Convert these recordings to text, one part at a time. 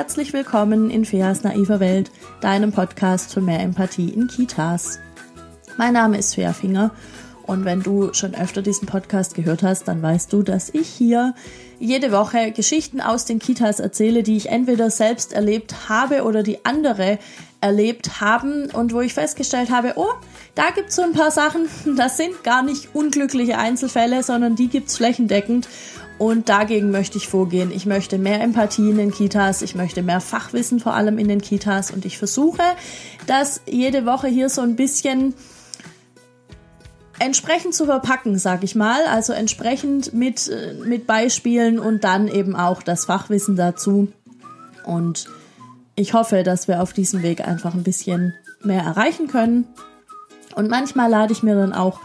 herzlich willkommen in Feas naiver Welt, deinem Podcast für mehr Empathie in Kitas. Mein Name ist Fea Finger und wenn du schon öfter diesen Podcast gehört hast, dann weißt du, dass ich hier jede Woche Geschichten aus den Kitas erzähle, die ich entweder selbst erlebt habe oder die andere erlebt haben und wo ich festgestellt habe, oh, da gibt's so ein paar Sachen, das sind gar nicht unglückliche Einzelfälle, sondern die gibt's flächendeckend und dagegen möchte ich vorgehen. Ich möchte mehr Empathie in den Kitas, ich möchte mehr Fachwissen vor allem in den Kitas und ich versuche, das jede Woche hier so ein bisschen entsprechend zu verpacken, sag ich mal. Also entsprechend mit, äh, mit Beispielen und dann eben auch das Fachwissen dazu. Und ich hoffe, dass wir auf diesem Weg einfach ein bisschen mehr erreichen können. Und manchmal lade ich mir dann auch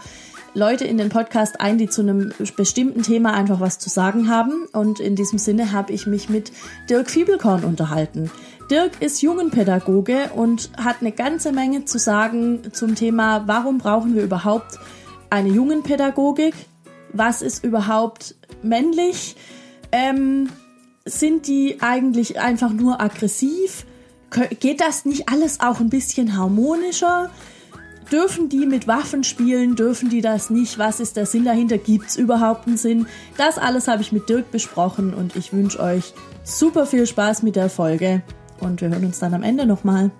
Leute in den Podcast ein, die zu einem bestimmten Thema einfach was zu sagen haben. Und in diesem Sinne habe ich mich mit Dirk Fiebelkorn unterhalten. Dirk ist Jungenpädagoge und hat eine ganze Menge zu sagen zum Thema, warum brauchen wir überhaupt eine Jungenpädagogik? Was ist überhaupt männlich? Ähm, sind die eigentlich einfach nur aggressiv? Geht das nicht alles auch ein bisschen harmonischer? Dürfen die mit Waffen spielen? Dürfen die das nicht? Was ist der Sinn dahinter? Gibt es überhaupt einen Sinn? Das alles habe ich mit Dirk besprochen und ich wünsche euch super viel Spaß mit der Folge und wir hören uns dann am Ende nochmal.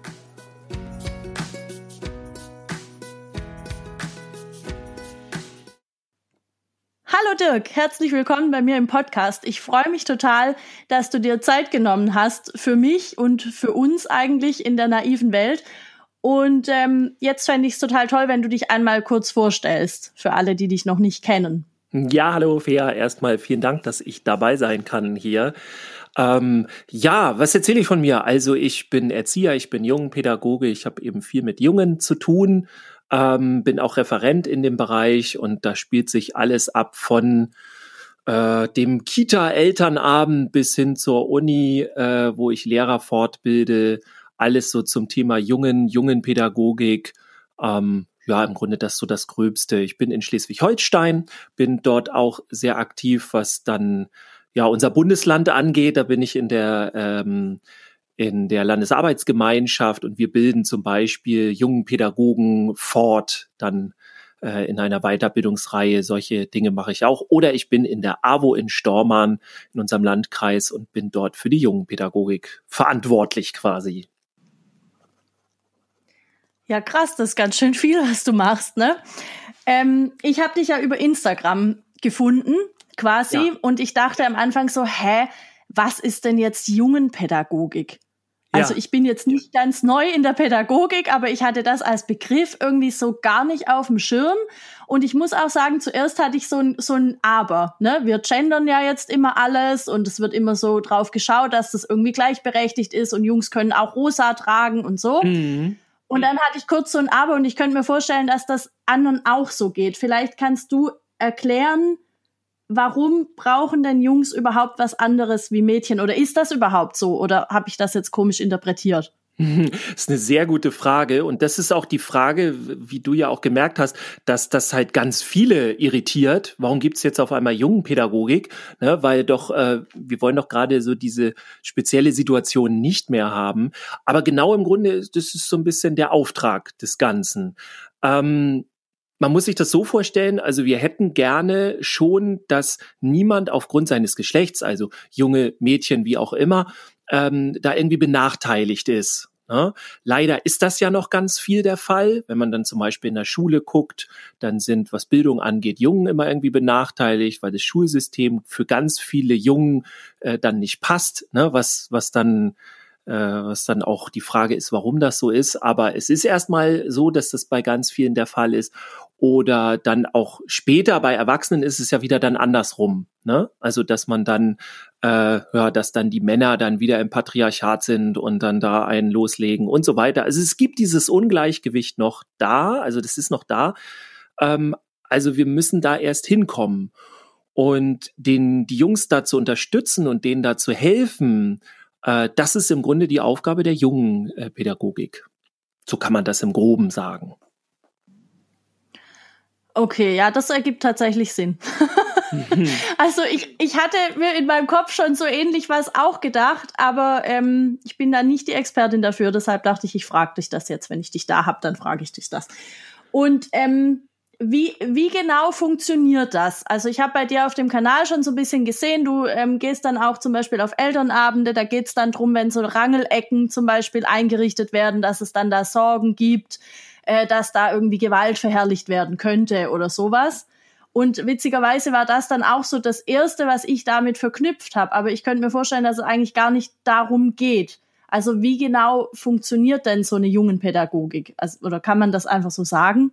Hallo Dirk, herzlich willkommen bei mir im Podcast. Ich freue mich total, dass du dir Zeit genommen hast für mich und für uns eigentlich in der naiven Welt und ähm, jetzt fände ich es total toll, wenn du dich einmal kurz vorstellst, für alle, die dich noch nicht kennen. Ja, hallo Fea. Erstmal vielen Dank, dass ich dabei sein kann hier. Ähm, ja, was erzähle ich von mir? Also ich bin Erzieher, ich bin Jungenpädagoge, ich habe eben viel mit Jungen zu tun, ähm, bin auch Referent in dem Bereich und da spielt sich alles ab von äh, dem Kita-Elternabend bis hin zur Uni, äh, wo ich Lehrer fortbilde, alles so zum Thema jungen, jungen Pädagogik. Ähm, ja, im Grunde das so das Gröbste. Ich bin in Schleswig-Holstein, bin dort auch sehr aktiv, was dann ja unser Bundesland angeht. Da bin ich in der ähm, in der Landesarbeitsgemeinschaft und wir bilden zum Beispiel jungen Pädagogen fort, dann äh, in einer Weiterbildungsreihe. Solche Dinge mache ich auch. Oder ich bin in der AWO in Stormarn in unserem Landkreis und bin dort für die jungen Pädagogik verantwortlich quasi. Ja, krass, das ist ganz schön viel, was du machst, ne? Ähm, ich habe dich ja über Instagram gefunden, quasi, ja. und ich dachte am Anfang so, hä, was ist denn jetzt Jungenpädagogik? Also ja. ich bin jetzt nicht ganz neu in der Pädagogik, aber ich hatte das als Begriff irgendwie so gar nicht auf dem Schirm. Und ich muss auch sagen, zuerst hatte ich so ein, so ein Aber. Ne? Wir gendern ja jetzt immer alles und es wird immer so drauf geschaut, dass das irgendwie gleichberechtigt ist und Jungs können auch rosa tragen und so. Mhm. Und dann hatte ich kurz so ein Aber und ich könnte mir vorstellen, dass das anderen auch so geht. Vielleicht kannst du erklären, warum brauchen denn Jungs überhaupt was anderes wie Mädchen? Oder ist das überhaupt so? Oder habe ich das jetzt komisch interpretiert? Das ist eine sehr gute Frage und das ist auch die Frage, wie du ja auch gemerkt hast, dass das halt ganz viele irritiert. Warum gibt's jetzt auf einmal Jungenpädagogik? Ne, weil doch, äh, wir wollen doch gerade so diese spezielle Situation nicht mehr haben. Aber genau im Grunde, das ist so ein bisschen der Auftrag des Ganzen. Ähm, man muss sich das so vorstellen, also wir hätten gerne schon, dass niemand aufgrund seines Geschlechts, also junge Mädchen wie auch immer, ähm, da irgendwie benachteiligt ist. Ne? Leider ist das ja noch ganz viel der Fall. Wenn man dann zum Beispiel in der Schule guckt, dann sind, was Bildung angeht, Jungen immer irgendwie benachteiligt, weil das Schulsystem für ganz viele Jungen äh, dann nicht passt, ne? was, was dann äh, was dann auch die Frage ist, warum das so ist. Aber es ist erstmal so, dass das bei ganz vielen der Fall ist. Oder dann auch später bei Erwachsenen ist es ja wieder dann andersrum. Ne? Also dass man dann, äh, ja, dass dann die Männer dann wieder im Patriarchat sind und dann da einen loslegen und so weiter. Also es gibt dieses Ungleichgewicht noch da, also das ist noch da. Ähm, also wir müssen da erst hinkommen. Und den, die Jungs da zu unterstützen und denen da zu helfen, äh, das ist im Grunde die Aufgabe der jungen äh, Pädagogik. So kann man das im Groben sagen. Okay, ja, das ergibt tatsächlich Sinn. also ich, ich hatte mir in meinem Kopf schon so ähnlich was auch gedacht, aber ähm, ich bin da nicht die Expertin dafür. Deshalb dachte ich, ich frage dich das jetzt. Wenn ich dich da hab, dann frage ich dich das. Und ähm, wie, wie genau funktioniert das? Also ich habe bei dir auf dem Kanal schon so ein bisschen gesehen, du ähm, gehst dann auch zum Beispiel auf Elternabende, da geht's dann drum, wenn so Rangelecken zum Beispiel eingerichtet werden, dass es dann da Sorgen gibt, äh, dass da irgendwie Gewalt verherrlicht werden könnte oder sowas. Und witzigerweise war das dann auch so das Erste, was ich damit verknüpft habe. Aber ich könnte mir vorstellen, dass es eigentlich gar nicht darum geht. Also wie genau funktioniert denn so eine Jungenpädagogik? Also, oder kann man das einfach so sagen?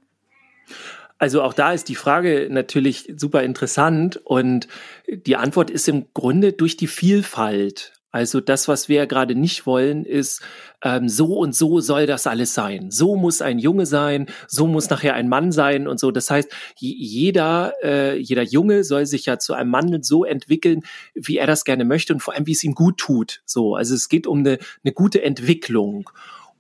Also auch da ist die Frage natürlich super interessant und die Antwort ist im Grunde durch die Vielfalt. Also das, was wir ja gerade nicht wollen, ist, ähm, so und so soll das alles sein. So muss ein Junge sein, so muss nachher ein Mann sein und so. Das heißt, jeder, äh, jeder Junge soll sich ja zu einem Mann so entwickeln, wie er das gerne möchte und vor allem, wie es ihm gut tut. So, also es geht um eine, eine gute Entwicklung.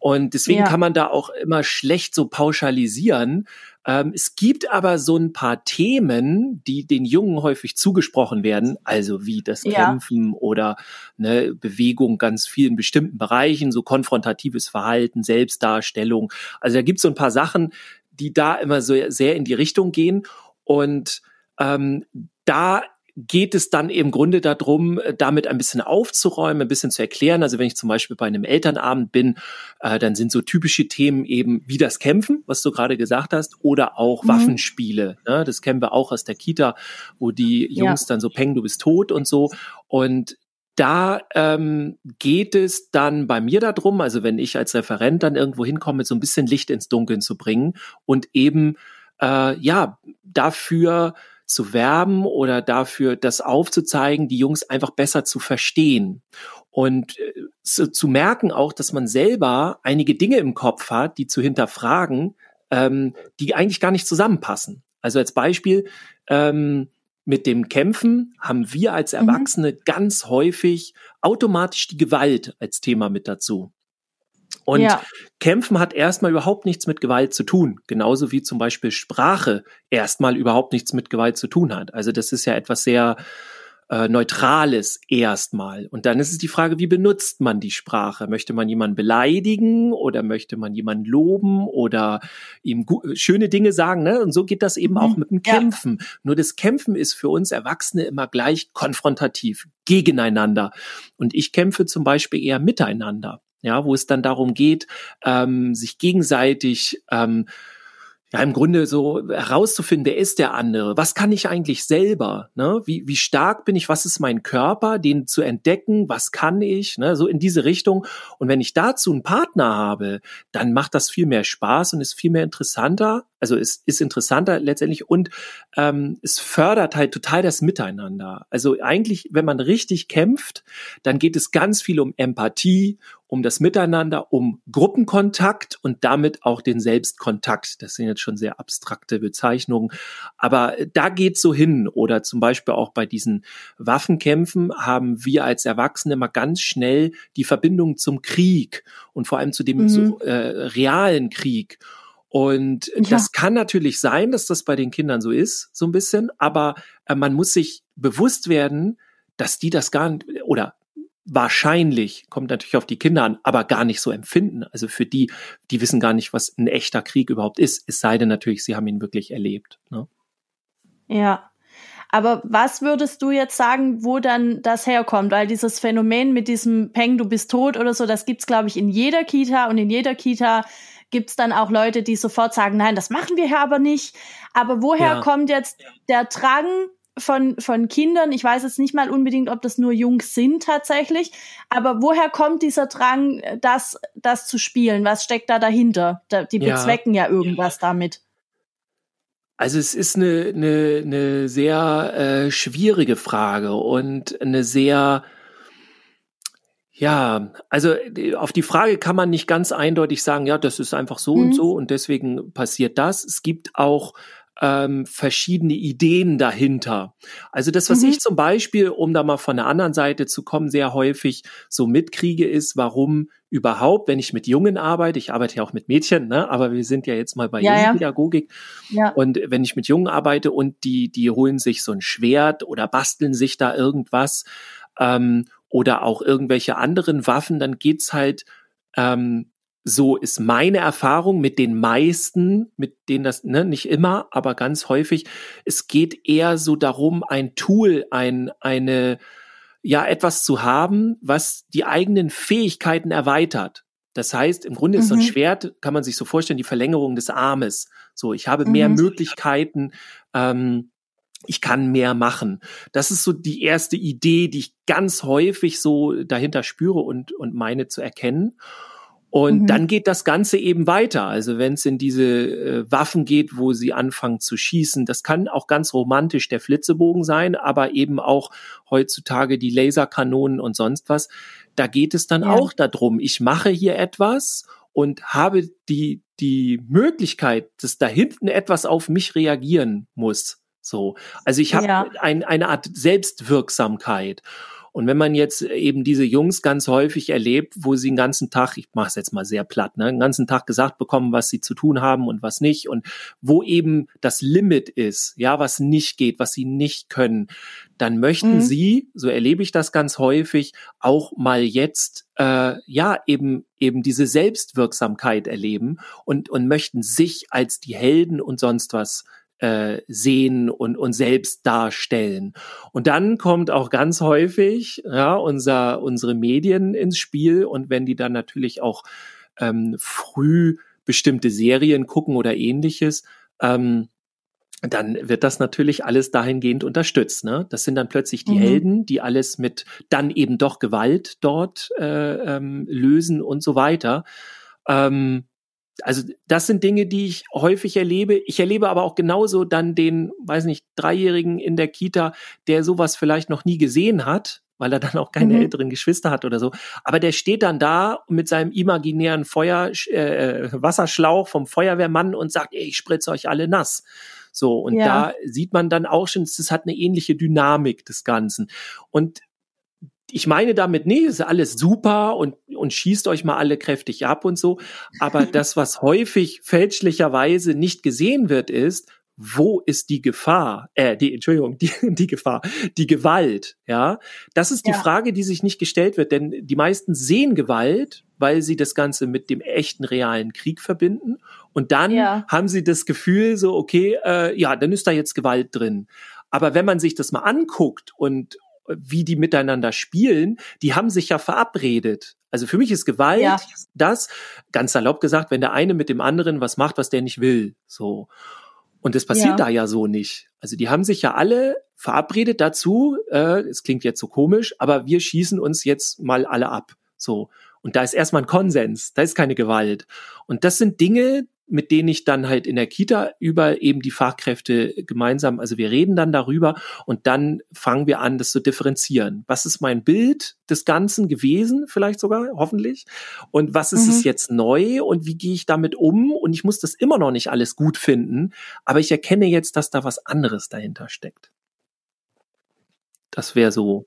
Und deswegen ja. kann man da auch immer schlecht so pauschalisieren. Ähm, es gibt aber so ein paar Themen, die den Jungen häufig zugesprochen werden, also wie das ja. Kämpfen oder ne, Bewegung ganz vielen bestimmten Bereichen, so konfrontatives Verhalten, Selbstdarstellung. Also da gibt es so ein paar Sachen, die da immer so sehr in die Richtung gehen. Und ähm, da geht es dann im Grunde darum, äh, damit ein bisschen aufzuräumen, ein bisschen zu erklären. Also wenn ich zum Beispiel bei einem Elternabend bin, äh, dann sind so typische Themen eben wie das Kämpfen, was du gerade gesagt hast, oder auch mhm. Waffenspiele. Ne? Das kennen wir auch aus der Kita, wo die Jungs ja. dann so peng, du bist tot und so. Und da ähm, geht es dann bei mir darum, also wenn ich als Referent dann irgendwo hinkomme, so ein bisschen Licht ins Dunkeln zu bringen und eben äh, ja dafür zu werben oder dafür, das aufzuzeigen, die Jungs einfach besser zu verstehen. Und äh, zu, zu merken auch, dass man selber einige Dinge im Kopf hat, die zu hinterfragen, ähm, die eigentlich gar nicht zusammenpassen. Also als Beispiel, ähm, mit dem Kämpfen haben wir als mhm. Erwachsene mhm. ganz häufig automatisch die Gewalt als Thema mit dazu. Und ja. Kämpfen hat erstmal überhaupt nichts mit Gewalt zu tun, genauso wie zum Beispiel Sprache erstmal überhaupt nichts mit Gewalt zu tun hat. Also das ist ja etwas sehr äh, Neutrales erstmal. Und dann ist es die Frage, wie benutzt man die Sprache? Möchte man jemanden beleidigen oder möchte man jemanden loben oder ihm schöne Dinge sagen? Ne? Und so geht das eben mhm. auch mit dem Kämpfen. Ja. Nur das Kämpfen ist für uns Erwachsene immer gleich konfrontativ, gegeneinander. Und ich kämpfe zum Beispiel eher miteinander ja, wo es dann darum geht, ähm, sich gegenseitig ähm, ja im Grunde so herauszufinden, wer ist der andere? Was kann ich eigentlich selber? Ne? Wie, wie stark bin ich? Was ist mein Körper? Den zu entdecken, was kann ich? Ne? So in diese Richtung. Und wenn ich dazu einen Partner habe, dann macht das viel mehr Spaß und ist viel mehr interessanter. Also es ist interessanter letztendlich und ähm, es fördert halt total das Miteinander. Also eigentlich, wenn man richtig kämpft, dann geht es ganz viel um Empathie, um das Miteinander, um Gruppenkontakt und damit auch den Selbstkontakt. Das sind jetzt schon sehr abstrakte Bezeichnungen, aber da geht's so hin. Oder zum Beispiel auch bei diesen Waffenkämpfen haben wir als Erwachsene immer ganz schnell die Verbindung zum Krieg und vor allem zu dem mhm. so, äh, realen Krieg. Und ja. das kann natürlich sein, dass das bei den Kindern so ist, so ein bisschen, aber äh, man muss sich bewusst werden, dass die das gar nicht, oder wahrscheinlich, kommt natürlich auf die Kinder an, aber gar nicht so empfinden. Also für die, die wissen gar nicht, was ein echter Krieg überhaupt ist, es sei denn natürlich, sie haben ihn wirklich erlebt. Ne? Ja. Aber was würdest du jetzt sagen, wo dann das herkommt? Weil dieses Phänomen mit diesem Peng, du bist tot oder so, das gibt's glaube ich, in jeder Kita und in jeder Kita gibt's dann auch Leute, die sofort sagen, nein, das machen wir hier aber nicht. Aber woher ja. kommt jetzt der Drang, von, von Kindern, ich weiß jetzt nicht mal unbedingt, ob das nur Jungs sind tatsächlich, aber woher kommt dieser Drang, das, das zu spielen? Was steckt da dahinter? Da, die ja. bezwecken ja irgendwas damit. Also es ist eine, eine, eine sehr äh, schwierige Frage und eine sehr, ja, also auf die Frage kann man nicht ganz eindeutig sagen, ja, das ist einfach so mhm. und so und deswegen passiert das. Es gibt auch ähm, verschiedene Ideen dahinter. Also das, was mhm. ich zum Beispiel, um da mal von der anderen Seite zu kommen, sehr häufig so mitkriege, ist, warum überhaupt, wenn ich mit Jungen arbeite, ich arbeite ja auch mit Mädchen, ne, aber wir sind ja jetzt mal bei ja, Jugendpädagogik. Ja. Und wenn ich mit Jungen arbeite und die, die holen sich so ein Schwert oder basteln sich da irgendwas ähm, oder auch irgendwelche anderen Waffen, dann geht's halt ähm, so ist meine Erfahrung mit den meisten, mit denen das, ne, nicht immer, aber ganz häufig, es geht eher so darum, ein Tool, ein, eine, ja, etwas zu haben, was die eigenen Fähigkeiten erweitert. Das heißt, im Grunde ist so ein mhm. Schwert, kann man sich so vorstellen, die Verlängerung des Armes. So, ich habe mehr mhm. Möglichkeiten, ähm, ich kann mehr machen. Das ist so die erste Idee, die ich ganz häufig so dahinter spüre und, und meine zu erkennen. Und mhm. dann geht das Ganze eben weiter. Also wenn es in diese äh, Waffen geht, wo sie anfangen zu schießen, das kann auch ganz romantisch der Flitzebogen sein, aber eben auch heutzutage die Laserkanonen und sonst was. Da geht es dann ja. auch darum, ich mache hier etwas und habe die, die Möglichkeit, dass da hinten etwas auf mich reagieren muss. So. Also ich habe ja. ein, eine Art Selbstwirksamkeit. Und wenn man jetzt eben diese Jungs ganz häufig erlebt, wo sie den ganzen Tag, ich mache es jetzt mal sehr platt, ne, den ganzen Tag gesagt bekommen, was sie zu tun haben und was nicht und wo eben das Limit ist, ja, was nicht geht, was sie nicht können, dann möchten mhm. sie, so erlebe ich das ganz häufig, auch mal jetzt äh, ja eben eben diese Selbstwirksamkeit erleben und und möchten sich als die Helden und sonst was äh, sehen und, und selbst darstellen. Und dann kommt auch ganz häufig ja, unser, unsere Medien ins Spiel und wenn die dann natürlich auch ähm, früh bestimmte Serien gucken oder ähnliches, ähm, dann wird das natürlich alles dahingehend unterstützt. Ne? Das sind dann plötzlich die mhm. Helden, die alles mit dann eben doch Gewalt dort äh, ähm, lösen und so weiter. Ähm, also das sind Dinge, die ich häufig erlebe. Ich erlebe aber auch genauso dann den, weiß nicht, Dreijährigen in der Kita, der sowas vielleicht noch nie gesehen hat, weil er dann auch keine mhm. älteren Geschwister hat oder so. Aber der steht dann da mit seinem imaginären Feuer, äh, Wasserschlauch vom Feuerwehrmann und sagt, ey, ich spritze euch alle nass. So, und ja. da sieht man dann auch schon, es hat eine ähnliche Dynamik des Ganzen. Und ich meine damit, nee, ist alles super und, und schießt euch mal alle kräftig ab und so. Aber das, was häufig fälschlicherweise nicht gesehen wird, ist, wo ist die Gefahr, äh, die, Entschuldigung, die, die Gefahr, die Gewalt, ja? Das ist die ja. Frage, die sich nicht gestellt wird, denn die meisten sehen Gewalt, weil sie das Ganze mit dem echten realen Krieg verbinden und dann ja. haben sie das Gefühl so, okay, äh, ja, dann ist da jetzt Gewalt drin. Aber wenn man sich das mal anguckt und, wie die miteinander spielen, die haben sich ja verabredet. Also für mich ist Gewalt ja. das, ganz salopp gesagt, wenn der eine mit dem anderen was macht, was der nicht will. So. Und das passiert ja. da ja so nicht. Also die haben sich ja alle verabredet dazu, äh, es klingt jetzt so komisch, aber wir schießen uns jetzt mal alle ab. So. Und da ist erstmal ein Konsens, da ist keine Gewalt. Und das sind Dinge, mit denen ich dann halt in der Kita über eben die Fachkräfte gemeinsam, also wir reden dann darüber und dann fangen wir an, das zu differenzieren. Was ist mein Bild des Ganzen gewesen, vielleicht sogar, hoffentlich? Und was ist mhm. es jetzt neu und wie gehe ich damit um? Und ich muss das immer noch nicht alles gut finden, aber ich erkenne jetzt, dass da was anderes dahinter steckt. Das wäre so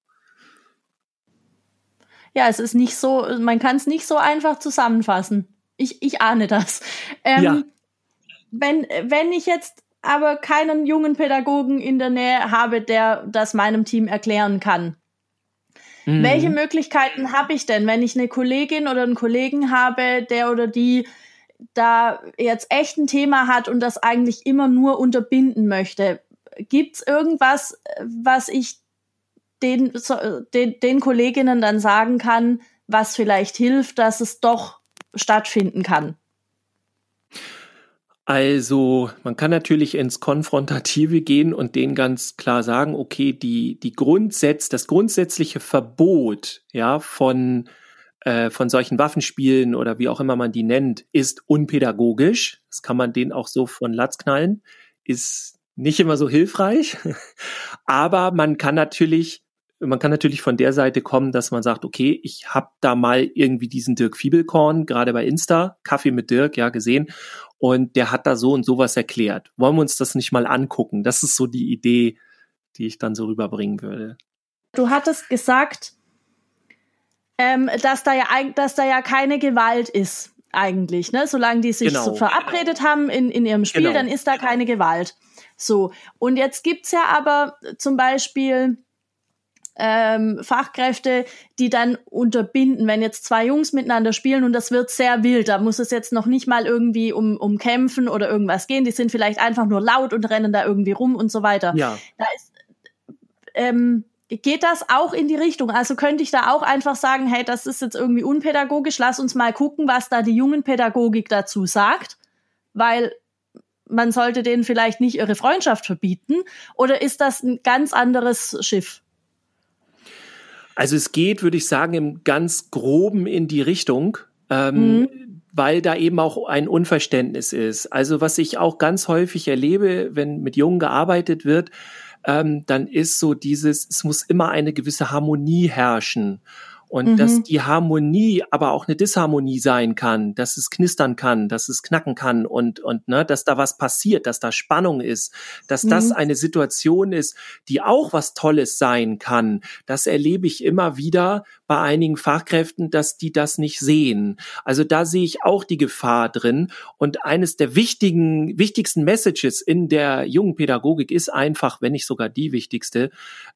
ja, es ist nicht so, man kann es nicht so einfach zusammenfassen. Ich, ich ahne das. Ähm, ja. wenn, wenn ich jetzt aber keinen jungen Pädagogen in der Nähe habe, der das meinem Team erklären kann. Mhm. Welche Möglichkeiten habe ich denn, wenn ich eine Kollegin oder einen Kollegen habe, der oder die da jetzt echt ein Thema hat und das eigentlich immer nur unterbinden möchte? Gibt es irgendwas, was ich den, den, den Kolleginnen dann sagen kann, was vielleicht hilft, dass es doch stattfinden kann? Also, man kann natürlich ins Konfrontative gehen und denen ganz klar sagen, okay, die, die Grundsätze, das grundsätzliche Verbot, ja, von, äh, von solchen Waffenspielen oder wie auch immer man die nennt, ist unpädagogisch. Das kann man denen auch so von Latz knallen, ist nicht immer so hilfreich. Aber man kann natürlich man kann natürlich von der Seite kommen, dass man sagt, okay, ich habe da mal irgendwie diesen Dirk Fiebelkorn, gerade bei Insta, Kaffee mit Dirk, ja, gesehen. Und der hat da so und sowas erklärt. Wollen wir uns das nicht mal angucken? Das ist so die Idee, die ich dann so rüberbringen würde. Du hattest gesagt, ähm, dass da ja dass da ja keine Gewalt ist eigentlich, ne? Solange die sich genau. so verabredet haben in, in ihrem Spiel, genau. dann ist da keine Gewalt. So. Und jetzt gibt's ja aber zum Beispiel ähm, Fachkräfte, die dann unterbinden, wenn jetzt zwei Jungs miteinander spielen und das wird sehr wild, da muss es jetzt noch nicht mal irgendwie um, um Kämpfen oder irgendwas gehen, die sind vielleicht einfach nur laut und rennen da irgendwie rum und so weiter. Ja. Da ist, ähm, geht das auch in die Richtung? Also könnte ich da auch einfach sagen, hey, das ist jetzt irgendwie unpädagogisch, lass uns mal gucken, was da die jungen Pädagogik dazu sagt, weil man sollte denen vielleicht nicht ihre Freundschaft verbieten, oder ist das ein ganz anderes Schiff? Also es geht, würde ich sagen, im ganz groben in die Richtung. Ähm, mhm weil da eben auch ein Unverständnis ist. Also was ich auch ganz häufig erlebe, wenn mit Jungen gearbeitet wird, ähm, dann ist so dieses, es muss immer eine gewisse Harmonie herrschen. Und mhm. dass die Harmonie aber auch eine Disharmonie sein kann, dass es knistern kann, dass es knacken kann und, und ne, dass da was passiert, dass da Spannung ist, dass mhm. das eine Situation ist, die auch was Tolles sein kann. Das erlebe ich immer wieder bei einigen Fachkräften, dass die das nicht sehen. Also da sehe ich auch die Gefahr drin. Und eines der wichtigen, wichtigsten Messages in der jungen Pädagogik ist einfach, wenn nicht sogar die wichtigste,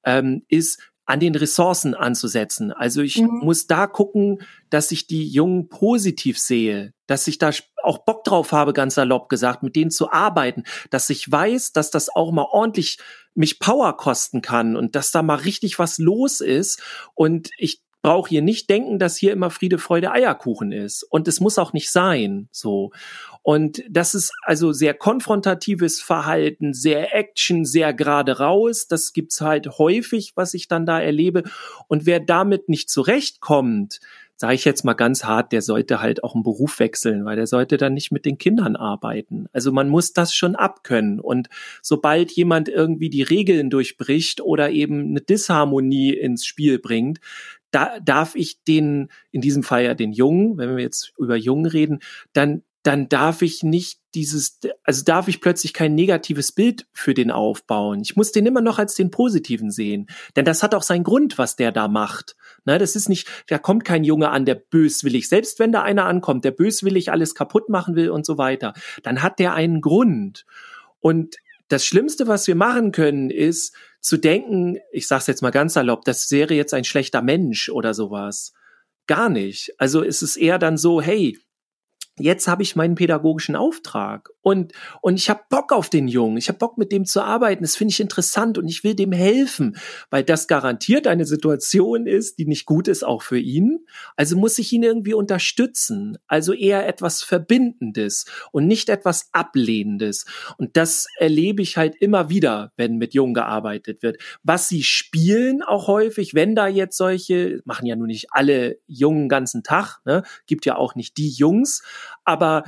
ähm, ist, an den Ressourcen anzusetzen. Also ich mhm. muss da gucken, dass ich die Jungen positiv sehe, dass ich da auch Bock drauf habe, ganz salopp gesagt, mit denen zu arbeiten, dass ich weiß, dass das auch mal ordentlich mich Power kosten kann und dass da mal richtig was los ist und ich brauche hier nicht denken, dass hier immer Friede, Freude, Eierkuchen ist. Und es muss auch nicht sein, so. Und das ist also sehr konfrontatives Verhalten, sehr Action, sehr gerade raus. Das gibt's halt häufig, was ich dann da erlebe. Und wer damit nicht zurechtkommt, sage ich jetzt mal ganz hart, der sollte halt auch einen Beruf wechseln, weil der sollte dann nicht mit den Kindern arbeiten. Also man muss das schon abkönnen. Und sobald jemand irgendwie die Regeln durchbricht oder eben eine Disharmonie ins Spiel bringt, da darf ich den, in diesem Fall ja den Jungen, wenn wir jetzt über Jungen reden, dann dann darf ich nicht dieses, also darf ich plötzlich kein negatives Bild für den aufbauen. Ich muss den immer noch als den positiven sehen. Denn das hat auch seinen Grund, was der da macht. Ne, das ist nicht, da kommt kein Junge an, der böswillig, selbst wenn da einer ankommt, der böswillig alles kaputt machen will und so weiter, dann hat der einen Grund. Und das Schlimmste, was wir machen können, ist zu denken, ich sag's jetzt mal ganz salopp, das wäre jetzt ein schlechter Mensch oder sowas. Gar nicht. Also es ist eher dann so, hey, jetzt habe ich meinen pädagogischen Auftrag. Und und ich habe Bock auf den Jungen, ich habe Bock mit dem zu arbeiten, das finde ich interessant und ich will dem helfen, weil das garantiert eine Situation ist, die nicht gut ist auch für ihn. Also muss ich ihn irgendwie unterstützen, also eher etwas verbindendes und nicht etwas ablehnendes. Und das erlebe ich halt immer wieder, wenn mit Jungen gearbeitet wird. Was sie spielen auch häufig, wenn da jetzt solche machen ja nur nicht alle Jungen ganzen Tag, ne? gibt ja auch nicht die Jungs, aber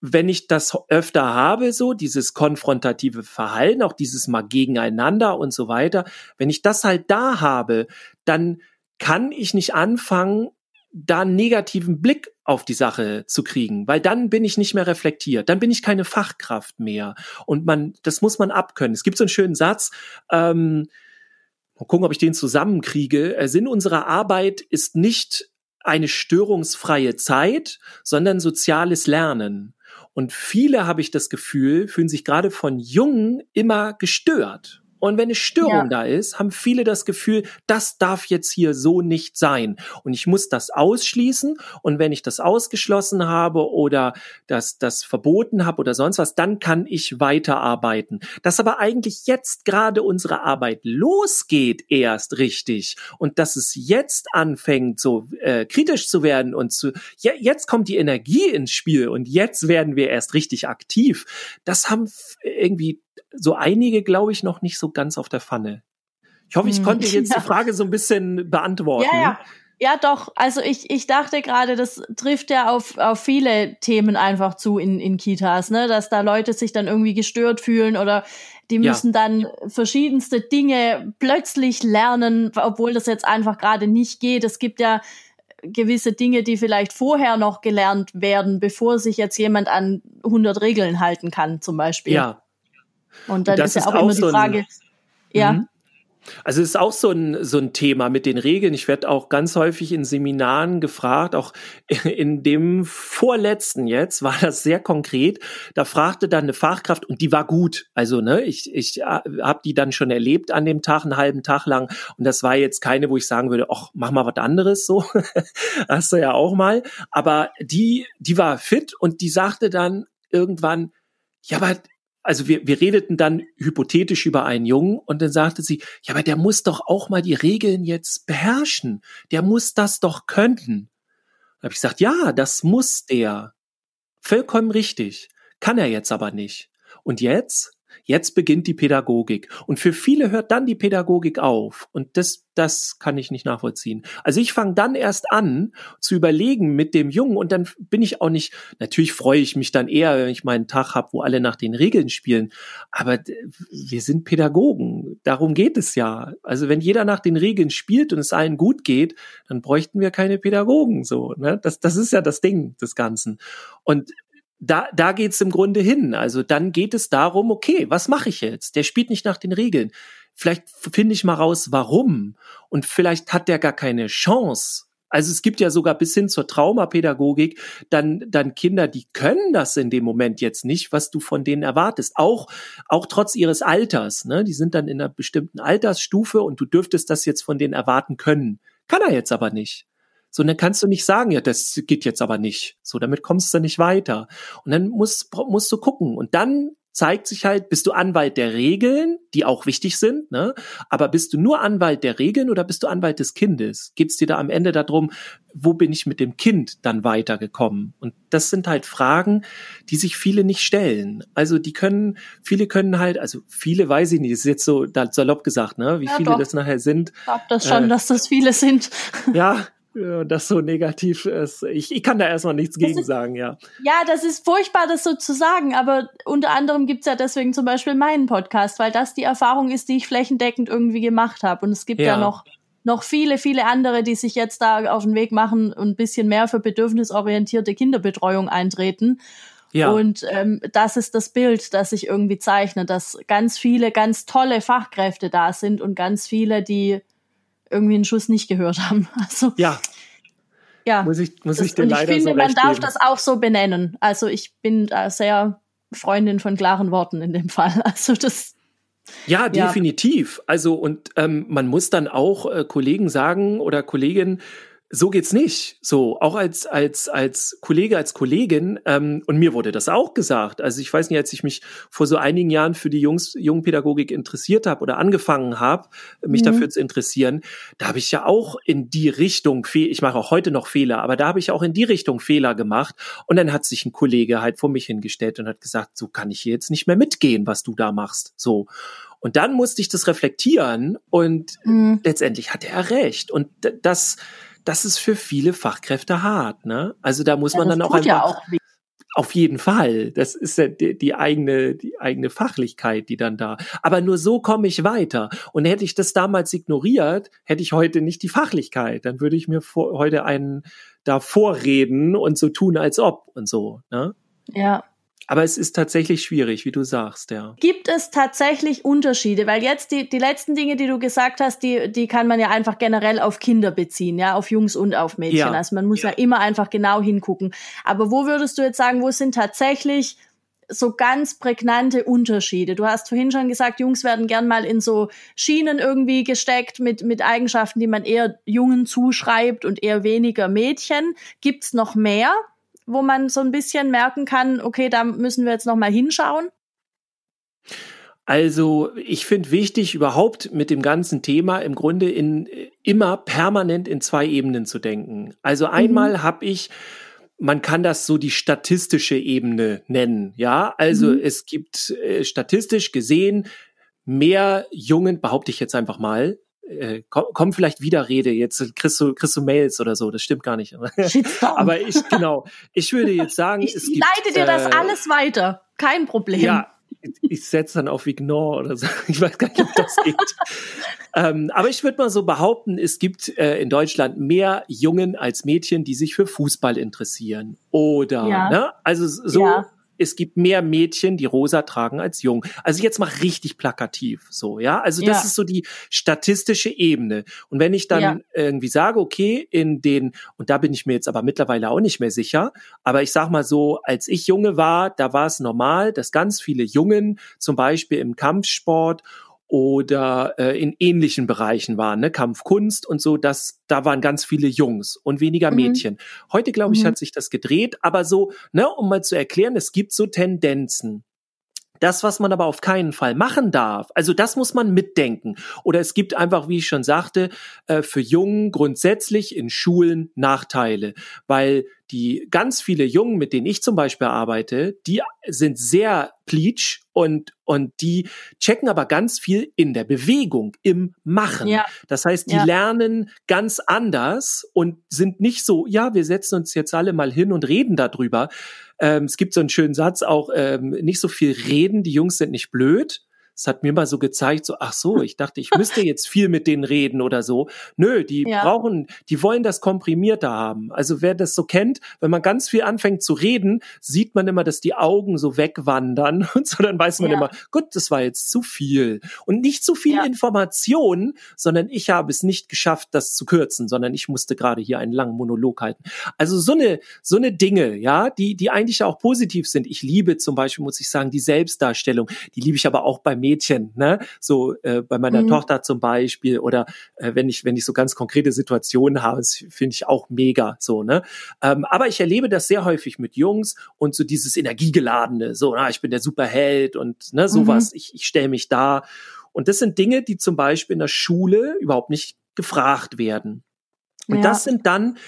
wenn ich das öfter habe, so dieses konfrontative Verhalten, auch dieses mal gegeneinander und so weiter, wenn ich das halt da habe, dann kann ich nicht anfangen, da einen negativen Blick auf die Sache zu kriegen, weil dann bin ich nicht mehr reflektiert, dann bin ich keine Fachkraft mehr und man, das muss man abkönnen. Es gibt so einen schönen Satz, ähm, mal gucken, ob ich den zusammenkriege. Äh, Sinn unserer Arbeit ist nicht eine störungsfreie Zeit, sondern soziales Lernen. Und viele, habe ich das Gefühl, fühlen sich gerade von Jungen immer gestört. Und wenn eine Störung ja. da ist, haben viele das Gefühl, das darf jetzt hier so nicht sein. Und ich muss das ausschließen. Und wenn ich das ausgeschlossen habe oder das, das verboten habe oder sonst was, dann kann ich weiterarbeiten. Dass aber eigentlich jetzt gerade unsere Arbeit losgeht erst richtig und dass es jetzt anfängt, so äh, kritisch zu werden und zu, ja, jetzt kommt die Energie ins Spiel und jetzt werden wir erst richtig aktiv. Das haben irgendwie so einige, glaube ich, noch nicht so ganz auf der Pfanne. Ich hoffe, ich hm, konnte jetzt ja. die Frage so ein bisschen beantworten. Ja, ja. Ja, doch. Also ich, ich dachte gerade, das trifft ja auf, auf viele Themen einfach zu in, in Kitas, ne? Dass da Leute sich dann irgendwie gestört fühlen oder die müssen ja. dann verschiedenste Dinge plötzlich lernen, obwohl das jetzt einfach gerade nicht geht. Es gibt ja gewisse Dinge, die vielleicht vorher noch gelernt werden, bevor sich jetzt jemand an 100 Regeln halten kann, zum Beispiel. Ja, und dann ist ja auch, auch immer die Frage, ein, ja. Mhm. Also es ist auch so ein, so ein Thema mit den Regeln. Ich werde auch ganz häufig in Seminaren gefragt, auch in dem vorletzten jetzt war das sehr konkret. Da fragte dann eine Fachkraft und die war gut. Also ne, ich, ich äh, habe die dann schon erlebt an dem Tag, einen halben Tag lang. Und das war jetzt keine, wo ich sagen würde, ach, mach mal was anderes so. Hast du ja auch mal. Aber die, die war fit und die sagte dann irgendwann, ja, aber also wir, wir redeten dann hypothetisch über einen Jungen und dann sagte sie, ja, aber der muss doch auch mal die Regeln jetzt beherrschen. Der muss das doch können. Da habe ich gesagt, ja, das muss der. Vollkommen richtig. Kann er jetzt aber nicht. Und jetzt? Jetzt beginnt die Pädagogik. Und für viele hört dann die Pädagogik auf. Und das, das kann ich nicht nachvollziehen. Also ich fange dann erst an zu überlegen mit dem Jungen und dann bin ich auch nicht, natürlich freue ich mich dann eher, wenn ich meinen Tag habe, wo alle nach den Regeln spielen. Aber wir sind Pädagogen. Darum geht es ja. Also wenn jeder nach den Regeln spielt und es allen gut geht, dann bräuchten wir keine Pädagogen so. Ne? Das, das ist ja das Ding des Ganzen. Und da, da geht's im Grunde hin. Also dann geht es darum, okay, was mache ich jetzt? Der spielt nicht nach den Regeln. Vielleicht finde ich mal raus, warum. Und vielleicht hat der gar keine Chance. Also es gibt ja sogar bis hin zur Traumapädagogik dann, dann Kinder, die können das in dem Moment jetzt nicht, was du von denen erwartest. Auch, auch trotz ihres Alters. Ne? Die sind dann in einer bestimmten Altersstufe und du dürftest das jetzt von denen erwarten können. Kann er jetzt aber nicht. So, dann kannst du nicht sagen, ja, das geht jetzt aber nicht. So, damit kommst du nicht weiter. Und dann musst, musst du gucken. Und dann zeigt sich halt, bist du Anwalt der Regeln, die auch wichtig sind, ne? aber bist du nur Anwalt der Regeln oder bist du Anwalt des Kindes? Geht es dir da am Ende darum, wo bin ich mit dem Kind dann weitergekommen? Und das sind halt Fragen, die sich viele nicht stellen. Also die können, viele können halt, also viele weiß ich nicht, das ist jetzt so salopp gesagt, ne? wie ja, viele doch. das nachher sind. Ich glaube das schon, äh, dass das viele sind. Ja, das so negativ ist. Ich, ich kann da erstmal nichts gegen ist, sagen, ja. Ja, das ist furchtbar, das so zu sagen, aber unter anderem gibt's ja deswegen zum Beispiel meinen Podcast, weil das die Erfahrung ist, die ich flächendeckend irgendwie gemacht habe. Und es gibt ja. ja noch noch viele, viele andere, die sich jetzt da auf den Weg machen und ein bisschen mehr für bedürfnisorientierte Kinderbetreuung eintreten. Ja. Und ähm, das ist das Bild, das sich irgendwie zeichnet, dass ganz viele ganz tolle Fachkräfte da sind und ganz viele, die irgendwie einen Schuss nicht gehört haben. Also ja. Ja. Muss ich, muss das, ich dir und leider ich finde, so man darf geben. das auch so benennen. Also ich bin da sehr Freundin von klaren Worten in dem Fall. Also das ja, definitiv. Ja. Also und ähm, man muss dann auch äh, Kollegen sagen oder Kolleginnen, so geht's nicht. So, auch als, als, als Kollege, als Kollegin, ähm, und mir wurde das auch gesagt. Also ich weiß nicht, als ich mich vor so einigen Jahren für die Jungs, Jungpädagogik interessiert habe oder angefangen habe, mich mhm. dafür zu interessieren, da habe ich ja auch in die Richtung, ich mache auch heute noch Fehler, aber da habe ich auch in die Richtung Fehler gemacht. Und dann hat sich ein Kollege halt vor mich hingestellt und hat gesagt, so kann ich hier jetzt nicht mehr mitgehen, was du da machst. So. Und dann musste ich das reflektieren und mhm. letztendlich hatte er recht. Und das, das ist für viele Fachkräfte hart. Ne? Also da muss ja, man dann auch einfach. Ja auch auf jeden Fall. Das ist ja die, die, eigene, die eigene Fachlichkeit, die dann da. Aber nur so komme ich weiter. Und hätte ich das damals ignoriert, hätte ich heute nicht die Fachlichkeit. Dann würde ich mir vor, heute einen da vorreden und so tun, als ob und so. Ne? Ja. Aber es ist tatsächlich schwierig, wie du sagst, ja. Gibt es tatsächlich Unterschiede? Weil jetzt die, die letzten Dinge, die du gesagt hast, die, die kann man ja einfach generell auf Kinder beziehen, ja, auf Jungs und auf Mädchen. Ja. Also man muss ja. ja immer einfach genau hingucken. Aber wo würdest du jetzt sagen, wo sind tatsächlich so ganz prägnante Unterschiede. Du hast vorhin schon gesagt, Jungs werden gern mal in so Schienen irgendwie gesteckt mit, mit Eigenschaften, die man eher Jungen zuschreibt und eher weniger Mädchen. Gibt's noch mehr? Wo man so ein bisschen merken kann, okay, da müssen wir jetzt noch mal hinschauen? Also ich finde wichtig, überhaupt mit dem ganzen Thema im Grunde in immer permanent in zwei Ebenen zu denken. Also einmal mhm. habe ich man kann das so die statistische Ebene nennen, ja. Also mhm. es gibt äh, statistisch gesehen mehr Jungen, behaupte ich jetzt einfach mal, äh, komm, komm vielleicht wieder Rede, jetzt kriegst du, kriegst du Mails oder so, das stimmt gar nicht. Aber ich, genau, ich würde jetzt sagen, ich, es gibt, leite dir das äh, alles weiter, kein Problem. Ja, ich setze dann auf Ignore oder so. Ich weiß gar nicht, ob das geht. ähm, aber ich würde mal so behaupten, es gibt äh, in Deutschland mehr Jungen als Mädchen, die sich für Fußball interessieren. Oder, ja. ne? Also so, ja. Es gibt mehr Mädchen, die rosa tragen als Jungen. Also jetzt mal richtig plakativ so, ja. Also das ja. ist so die statistische Ebene. Und wenn ich dann ja. irgendwie sage, okay, in den, und da bin ich mir jetzt aber mittlerweile auch nicht mehr sicher, aber ich sag mal so, als ich Junge war, da war es normal, dass ganz viele Jungen zum Beispiel im Kampfsport oder äh, in ähnlichen Bereichen waren, ne, Kampfkunst und so, dass da waren ganz viele Jungs und weniger mhm. Mädchen. Heute glaube ich, mhm. hat sich das gedreht, aber so, ne, um mal zu erklären, es gibt so Tendenzen. Das, was man aber auf keinen Fall machen darf, also das muss man mitdenken. Oder es gibt einfach, wie ich schon sagte, äh, für Jungen grundsätzlich in Schulen Nachteile, weil die ganz viele Jungen, mit denen ich zum Beispiel arbeite, die sind sehr pleatsch und, und die checken aber ganz viel in der Bewegung, im Machen. Ja. Das heißt, die ja. lernen ganz anders und sind nicht so, ja, wir setzen uns jetzt alle mal hin und reden darüber. Ähm, es gibt so einen schönen Satz auch, ähm, nicht so viel reden, die Jungs sind nicht blöd, es hat mir mal so gezeigt, so, ach so, ich dachte, ich müsste jetzt viel mit denen reden oder so. Nö, die ja. brauchen, die wollen das komprimierter haben. Also wer das so kennt, wenn man ganz viel anfängt zu reden, sieht man immer, dass die Augen so wegwandern und so, dann weiß man ja. immer, gut, das war jetzt zu viel. Und nicht zu viel ja. Information, sondern ich habe es nicht geschafft, das zu kürzen, sondern ich musste gerade hier einen langen Monolog halten. Also so eine, so eine Dinge, ja, die, die eigentlich auch positiv sind. Ich liebe zum Beispiel, muss ich sagen, die Selbstdarstellung. Die liebe ich aber auch bei mir Mädchen, ne? So äh, bei meiner mhm. Tochter zum Beispiel oder äh, wenn ich wenn ich so ganz konkrete Situationen habe, finde ich auch mega so, ne? Ähm, aber ich erlebe das sehr häufig mit Jungs und so dieses energiegeladene, so, na, ich bin der Superheld und ne, sowas. Mhm. Ich, ich stelle mich da und das sind Dinge, die zum Beispiel in der Schule überhaupt nicht gefragt werden. Und ja. das sind dann,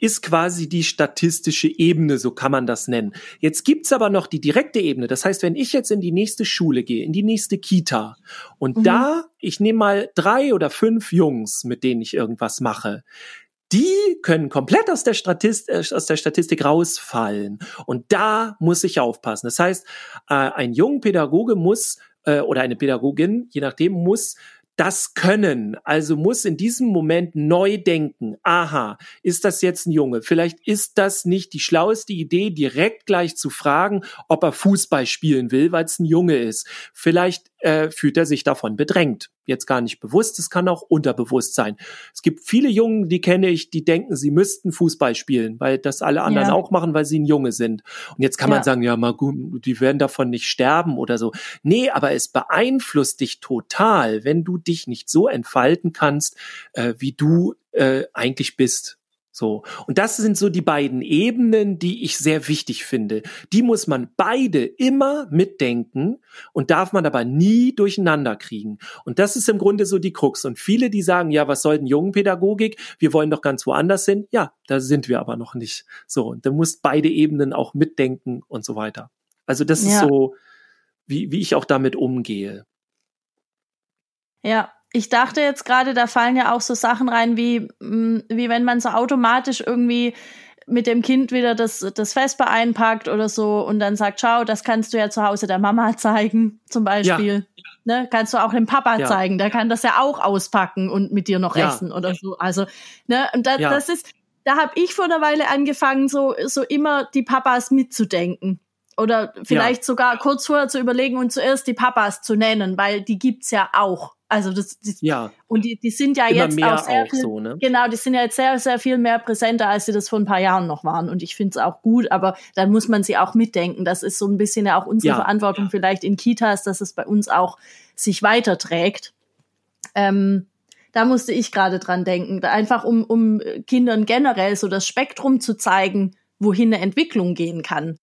ist quasi die statistische Ebene, so kann man das nennen. Jetzt gibt's aber noch die direkte Ebene. Das heißt, wenn ich jetzt in die nächste Schule gehe, in die nächste Kita und mhm. da, ich nehme mal drei oder fünf Jungs, mit denen ich irgendwas mache, die können komplett aus der, Statist, äh, aus der Statistik rausfallen. Und da muss ich aufpassen. Das heißt, äh, ein junger Pädagoge muss äh, oder eine Pädagogin, je nachdem, muss das können. Also muss in diesem Moment neu denken. Aha, ist das jetzt ein Junge? Vielleicht ist das nicht die schlaueste Idee, direkt gleich zu fragen, ob er Fußball spielen will, weil es ein Junge ist. Vielleicht äh, fühlt er sich davon bedrängt. Jetzt gar nicht bewusst, es kann auch unterbewusst sein. Es gibt viele Jungen, die kenne ich, die denken, sie müssten Fußball spielen, weil das alle anderen ja. auch machen, weil sie ein Junge sind. Und jetzt kann ja. man sagen, ja, mal gut, die werden davon nicht sterben oder so. Nee, aber es beeinflusst dich total, wenn du dich nicht so entfalten kannst, äh, wie du äh, eigentlich bist. So. Und das sind so die beiden Ebenen, die ich sehr wichtig finde. Die muss man beide immer mitdenken und darf man aber nie durcheinander kriegen. Und das ist im Grunde so die Krux. Und viele, die sagen, ja, was soll denn Jungenpädagogik? Wir wollen doch ganz woanders hin. Ja, da sind wir aber noch nicht. So. Und da muss beide Ebenen auch mitdenken und so weiter. Also das ja. ist so, wie, wie ich auch damit umgehe. Ja, ich dachte jetzt gerade, da fallen ja auch so Sachen rein, wie, mm, wie wenn man so automatisch irgendwie mit dem Kind wieder das, das Vesper einpackt oder so und dann sagt, schau, das kannst du ja zu Hause der Mama zeigen, zum Beispiel. Ja. Ne, kannst du auch dem Papa ja. zeigen, der kann das ja auch auspacken und mit dir noch ja. essen oder so. Also, ne, und da, das ist, da habe ich vor einer Weile angefangen, so, so immer die Papas mitzudenken. Oder vielleicht sogar kurz vorher zu überlegen und zuerst die Papas zu nennen, weil die gibt's ja auch. Also das, das ja. und die, die sind ja Immer jetzt auch sehr auch viel, so, ne? genau, die sind ja jetzt sehr, sehr viel mehr präsenter, als sie das vor ein paar Jahren noch waren. Und ich finde es auch gut, aber dann muss man sie auch mitdenken. Das ist so ein bisschen ja auch unsere ja. Verantwortung vielleicht in Kitas, dass es bei uns auch sich weiterträgt. Ähm, da musste ich gerade dran denken, einfach um, um Kindern generell so das Spektrum zu zeigen, wohin eine Entwicklung gehen kann.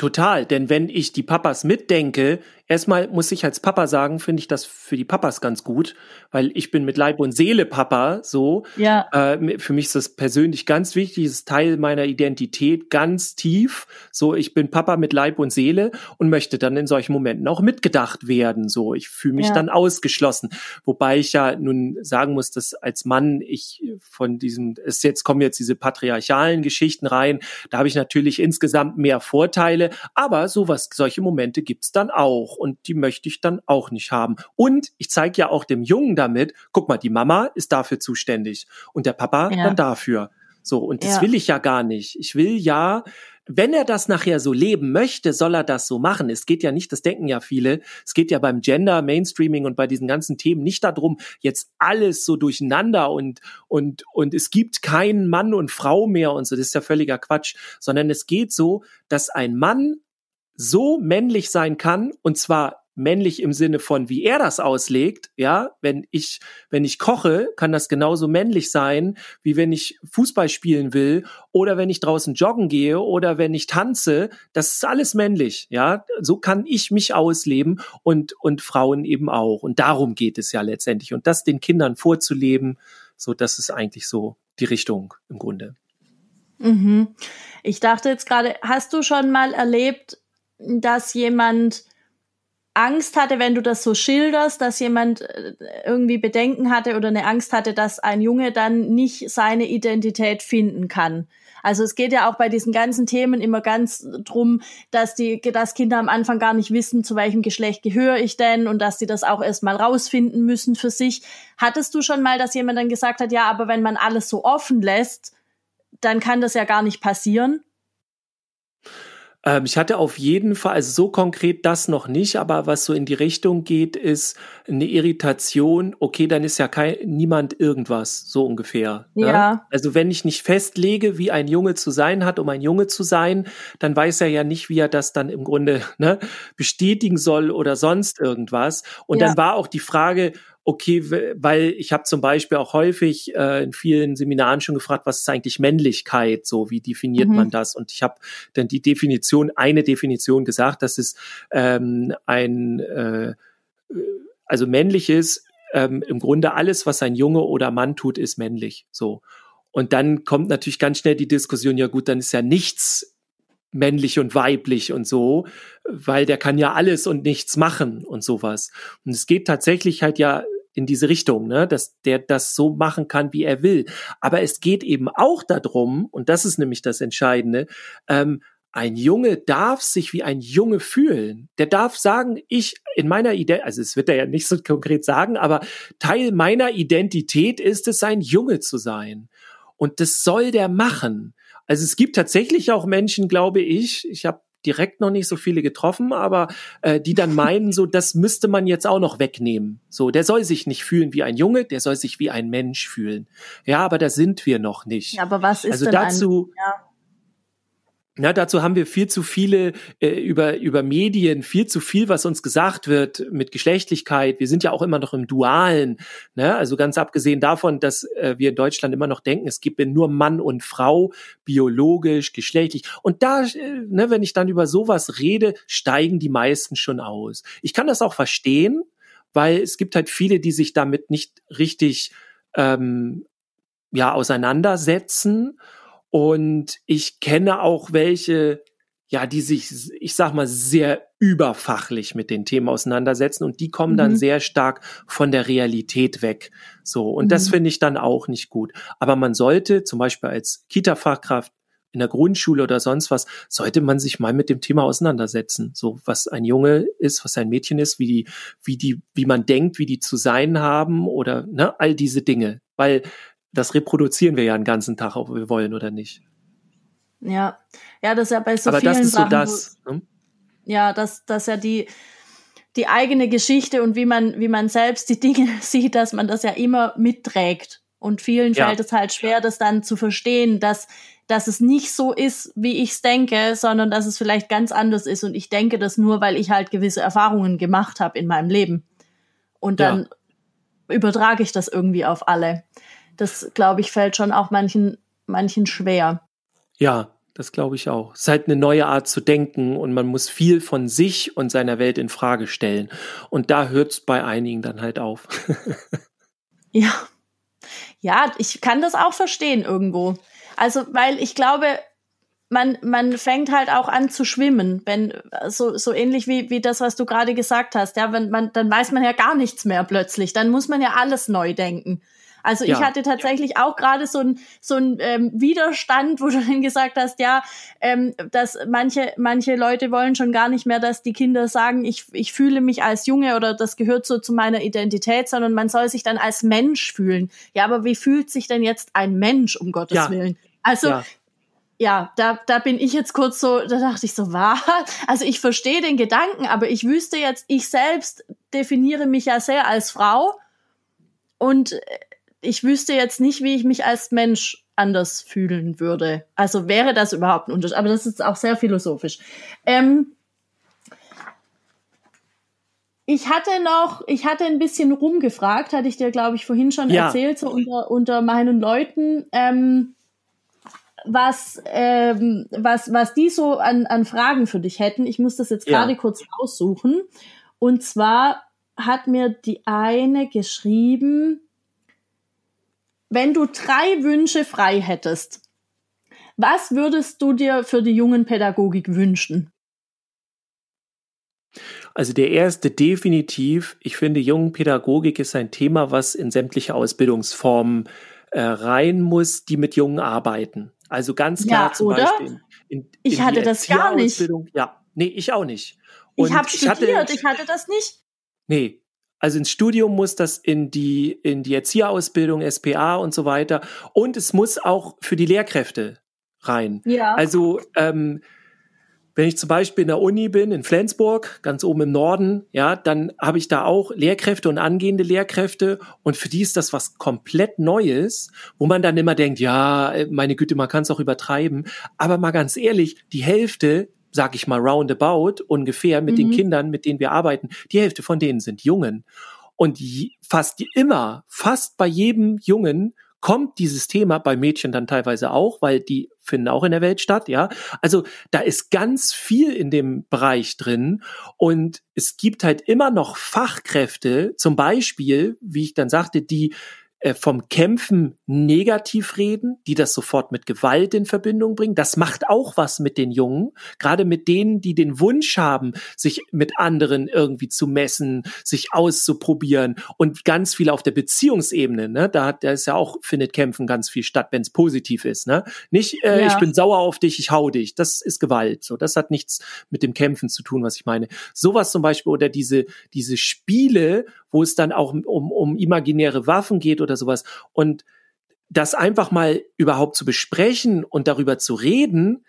Total, denn wenn ich die Papas mitdenke, erstmal muss ich als Papa sagen, finde ich das für die Papas ganz gut, weil ich bin mit Leib und Seele Papa, so. Ja. Äh, für mich ist das persönlich ganz wichtig, ist Teil meiner Identität ganz tief. So, ich bin Papa mit Leib und Seele und möchte dann in solchen Momenten auch mitgedacht werden. So, ich fühle mich ja. dann ausgeschlossen. Wobei ich ja nun sagen muss, dass als Mann ich von diesem, es jetzt kommen jetzt diese patriarchalen Geschichten rein, da habe ich natürlich insgesamt mehr Vorteile aber sowas, solche Momente gibt's dann auch und die möchte ich dann auch nicht haben. Und ich zeige ja auch dem Jungen damit, guck mal, die Mama ist dafür zuständig und der Papa ja. dann dafür. So, und das ja. will ich ja gar nicht. Ich will ja, wenn er das nachher so leben möchte, soll er das so machen. Es geht ja nicht, das denken ja viele, es geht ja beim Gender, Mainstreaming und bei diesen ganzen Themen nicht darum, jetzt alles so durcheinander und, und, und es gibt keinen Mann und Frau mehr und so, das ist ja völliger Quatsch, sondern es geht so, dass ein Mann so männlich sein kann und zwar männlich im Sinne von, wie er das auslegt, ja, wenn ich, wenn ich koche, kann das genauso männlich sein, wie wenn ich Fußball spielen will oder wenn ich draußen joggen gehe oder wenn ich tanze, das ist alles männlich, ja, so kann ich mich ausleben und, und Frauen eben auch und darum geht es ja letztendlich und das den Kindern vorzuleben, so, das ist eigentlich so die Richtung im Grunde. Mhm. Ich dachte jetzt gerade, hast du schon mal erlebt, dass jemand Angst hatte, wenn du das so schilderst, dass jemand äh, irgendwie Bedenken hatte oder eine Angst hatte, dass ein Junge dann nicht seine Identität finden kann. Also es geht ja auch bei diesen ganzen Themen immer ganz drum, dass die, dass Kinder am Anfang gar nicht wissen, zu welchem Geschlecht gehöre ich denn und dass sie das auch erstmal rausfinden müssen für sich. Hattest du schon mal, dass jemand dann gesagt hat, ja, aber wenn man alles so offen lässt, dann kann das ja gar nicht passieren? Ähm, ich hatte auf jeden Fall, also so konkret das noch nicht, aber was so in die Richtung geht, ist eine Irritation. Okay, dann ist ja kein, niemand irgendwas, so ungefähr. Ne? Ja. Also wenn ich nicht festlege, wie ein Junge zu sein hat, um ein Junge zu sein, dann weiß er ja nicht, wie er das dann im Grunde ne, bestätigen soll oder sonst irgendwas. Und ja. dann war auch die Frage, okay, weil ich habe zum Beispiel auch häufig äh, in vielen Seminaren schon gefragt, was ist eigentlich Männlichkeit, so wie definiert mhm. man das? Und ich habe dann die Definition, eine Definition gesagt, dass es ähm, ein, äh, also männliches, ähm, im Grunde alles, was ein Junge oder Mann tut, ist männlich. So. Und dann kommt natürlich ganz schnell die Diskussion, ja gut, dann ist ja nichts männlich und weiblich und so, weil der kann ja alles und nichts machen und sowas. Und es geht tatsächlich halt ja in diese Richtung, ne, dass der das so machen kann, wie er will. Aber es geht eben auch darum, und das ist nämlich das Entscheidende, ähm, ein Junge darf sich wie ein Junge fühlen. Der darf sagen, ich in meiner Idee, also es wird er ja nicht so konkret sagen, aber Teil meiner Identität ist es, ein Junge zu sein. Und das soll der machen. Also es gibt tatsächlich auch Menschen, glaube ich, ich habe direkt noch nicht so viele getroffen, aber äh, die dann meinen, so das müsste man jetzt auch noch wegnehmen. So, der soll sich nicht fühlen wie ein Junge, der soll sich wie ein Mensch fühlen. Ja, aber da sind wir noch nicht. Ja, aber was ist also denn dazu? Ein, ja. Ja, dazu haben wir viel zu viele äh, über über Medien viel zu viel, was uns gesagt wird mit Geschlechtlichkeit. Wir sind ja auch immer noch im Dualen. Ne? Also ganz abgesehen davon, dass äh, wir in Deutschland immer noch denken, es gibt nur Mann und Frau, biologisch, geschlechtlich. Und da, äh, ne, wenn ich dann über sowas rede, steigen die meisten schon aus. Ich kann das auch verstehen, weil es gibt halt viele, die sich damit nicht richtig ähm, ja auseinandersetzen und ich kenne auch welche, ja, die sich, ich sag mal, sehr überfachlich mit den Themen auseinandersetzen und die kommen mhm. dann sehr stark von der Realität weg. So. Und mhm. das finde ich dann auch nicht gut. Aber man sollte zum Beispiel als Kita-Fachkraft in der Grundschule oder sonst was, sollte man sich mal mit dem Thema auseinandersetzen. So, was ein Junge ist, was ein Mädchen ist, wie die, wie die, wie man denkt, wie die zu sein haben oder, ne, all diese Dinge. Weil das reproduzieren wir ja den ganzen Tag, ob wir wollen oder nicht. Ja, ja, das ist ja bei so Aber vielen das ist Sachen, so das. Ne? Ja, dass das ja die die eigene Geschichte und wie man wie man selbst die Dinge sieht, dass man das ja immer mitträgt. Und vielen ja. fällt es halt schwer, das dann zu verstehen, dass dass es nicht so ist, wie ich es denke, sondern dass es vielleicht ganz anders ist. Und ich denke das nur, weil ich halt gewisse Erfahrungen gemacht habe in meinem Leben. Und dann ja. übertrage ich das irgendwie auf alle das, glaube ich, fällt schon auch manchen, manchen schwer. Ja, das glaube ich auch. Es ist halt eine neue Art zu denken und man muss viel von sich und seiner Welt in Frage stellen. Und da hört es bei einigen dann halt auf. ja. Ja, ich kann das auch verstehen irgendwo. Also, weil ich glaube, man, man fängt halt auch an zu schwimmen, wenn so, so ähnlich wie, wie das, was du gerade gesagt hast. Ja, wenn man, dann weiß man ja gar nichts mehr plötzlich. Dann muss man ja alles neu denken. Also ja. ich hatte tatsächlich auch gerade so ein so ein ähm, Widerstand, wo du dann gesagt hast, ja, ähm, dass manche manche Leute wollen schon gar nicht mehr, dass die Kinder sagen, ich ich fühle mich als Junge oder das gehört so zu meiner Identität, sondern man soll sich dann als Mensch fühlen. Ja, aber wie fühlt sich denn jetzt ein Mensch um Gottes ja. Willen? Also ja ja, da, da bin ich jetzt kurz so, da dachte ich so, was? Also ich verstehe den Gedanken, aber ich wüsste jetzt, ich selbst definiere mich ja sehr als Frau und ich wüsste jetzt nicht, wie ich mich als Mensch anders fühlen würde. Also wäre das überhaupt ein Unterschied? Aber das ist auch sehr philosophisch. Ähm, ich hatte noch, ich hatte ein bisschen rumgefragt, hatte ich dir, glaube ich, vorhin schon ja. erzählt, so unter, unter meinen Leuten. Ähm, was, ähm, was, was die so an, an Fragen für dich hätten. Ich muss das jetzt gerade ja. kurz aussuchen. Und zwar hat mir die eine geschrieben, wenn du drei Wünsche frei hättest, was würdest du dir für die jungen Pädagogik wünschen? Also der erste definitiv, ich finde, jungen Pädagogik ist ein Thema, was in sämtliche Ausbildungsformen äh, rein muss, die mit Jungen arbeiten. Also ganz klar ja, zum oder? Beispiel. In, in, ich hatte das gar nicht. Ja, nee, ich auch nicht. Und ich habe studiert, hatte, ich hatte das nicht. Nee, also ins Studium muss das in die, in die Erzieherausbildung, SPA und so weiter. Und es muss auch für die Lehrkräfte rein. Ja. Also ähm, wenn ich zum Beispiel in der Uni bin, in Flensburg, ganz oben im Norden, ja, dann habe ich da auch Lehrkräfte und angehende Lehrkräfte und für die ist das was komplett Neues, wo man dann immer denkt, ja, meine Güte, man kann es auch übertreiben. Aber mal ganz ehrlich, die Hälfte, sag ich mal roundabout, ungefähr mit mhm. den Kindern, mit denen wir arbeiten, die Hälfte von denen sind Jungen. Und fast immer, fast bei jedem Jungen kommt dieses Thema bei Mädchen dann teilweise auch, weil die finden auch in der Welt statt, ja. Also da ist ganz viel in dem Bereich drin und es gibt halt immer noch Fachkräfte, zum Beispiel, wie ich dann sagte, die vom Kämpfen negativ reden, die das sofort mit Gewalt in Verbindung bringen. Das macht auch was mit den Jungen, gerade mit denen, die den Wunsch haben, sich mit anderen irgendwie zu messen, sich auszuprobieren und ganz viel auf der Beziehungsebene. Ne? Da, da ist ja auch findet Kämpfen ganz viel statt, wenn es positiv ist. Ne? Nicht, äh, ja. ich bin sauer auf dich, ich hau dich. Das ist Gewalt. So, das hat nichts mit dem Kämpfen zu tun, was ich meine. Sowas zum Beispiel oder diese diese Spiele, wo es dann auch um, um imaginäre Waffen geht oder sowas. Und das einfach mal überhaupt zu besprechen und darüber zu reden,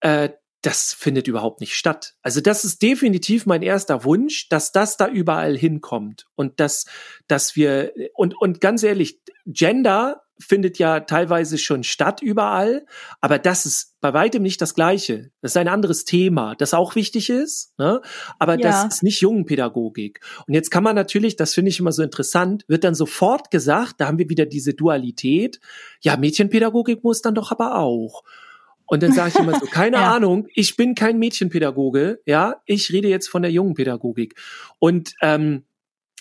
äh, das findet überhaupt nicht statt. Also das ist definitiv mein erster Wunsch, dass das da überall hinkommt und dass, dass wir und und ganz ehrlich, Gender findet ja teilweise schon statt überall, aber das ist bei weitem nicht das Gleiche. Das ist ein anderes Thema, das auch wichtig ist, ne? aber ja. das ist nicht Jungenpädagogik. Und jetzt kann man natürlich, das finde ich immer so interessant, wird dann sofort gesagt, da haben wir wieder diese Dualität, ja, Mädchenpädagogik muss dann doch aber auch. Und dann sage ich immer so, keine ja. Ahnung, ich bin kein Mädchenpädagoge, ja, ich rede jetzt von der Jungenpädagogik. Und ähm,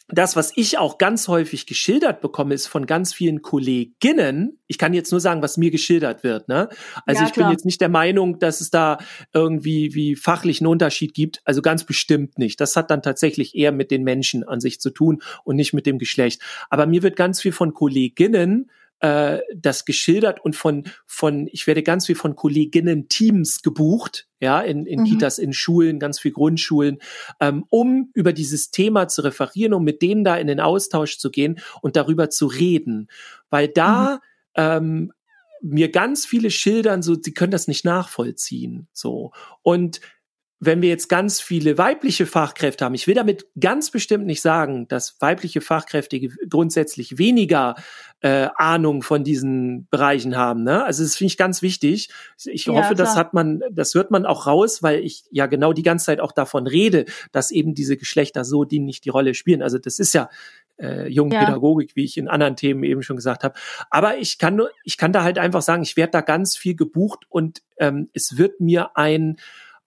das, was ich auch ganz häufig geschildert bekomme, ist von ganz vielen Kolleginnen. Ich kann jetzt nur sagen, was mir geschildert wird. Ne? Also ja, ich bin jetzt nicht der Meinung, dass es da irgendwie wie fachlichen Unterschied gibt. Also ganz bestimmt nicht. Das hat dann tatsächlich eher mit den Menschen an sich zu tun und nicht mit dem Geschlecht. Aber mir wird ganz viel von Kolleginnen äh, das geschildert und von, von, ich werde ganz viel von Kolleginnen-Teams gebucht, ja, in, in mhm. Kitas, in Schulen, ganz viel Grundschulen, ähm, um über dieses Thema zu referieren, um mit denen da in den Austausch zu gehen und darüber zu reden. Weil da mhm. ähm, mir ganz viele schildern, so, sie können das nicht nachvollziehen. So. Und wenn wir jetzt ganz viele weibliche Fachkräfte haben, ich will damit ganz bestimmt nicht sagen, dass weibliche Fachkräfte grundsätzlich weniger äh, Ahnung von diesen Bereichen haben. Ne? Also das finde ich ganz wichtig. Ich ja, hoffe, klar. das hat man, das hört man auch raus, weil ich ja genau die ganze Zeit auch davon rede, dass eben diese Geschlechter so die nicht die Rolle spielen. Also das ist ja äh, jungen ja. Pädagogik, wie ich in anderen Themen eben schon gesagt habe. Aber ich kann nur, ich kann da halt einfach sagen, ich werde da ganz viel gebucht und ähm, es wird mir ein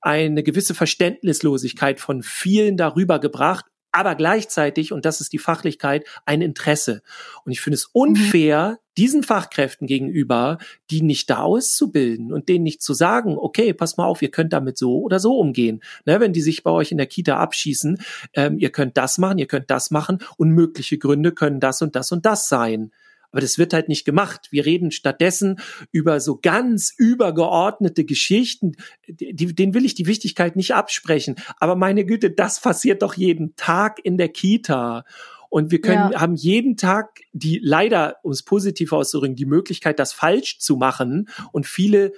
eine gewisse Verständnislosigkeit von vielen darüber gebracht, aber gleichzeitig, und das ist die Fachlichkeit, ein Interesse. Und ich finde es unfair, mhm. diesen Fachkräften gegenüber, die nicht da auszubilden und denen nicht zu sagen, okay, pass mal auf, ihr könnt damit so oder so umgehen. Ne, wenn die sich bei euch in der Kita abschießen, ähm, ihr könnt das machen, ihr könnt das machen und mögliche Gründe können das und das und das sein. Aber das wird halt nicht gemacht. Wir reden stattdessen über so ganz übergeordnete Geschichten. Die, denen will ich die Wichtigkeit nicht absprechen. Aber meine Güte, das passiert doch jeden Tag in der Kita. und wir können, Ja. haben jeden Tag die, leider, um es positiv auszudrücken, die Möglichkeit, das falsch zu machen und viele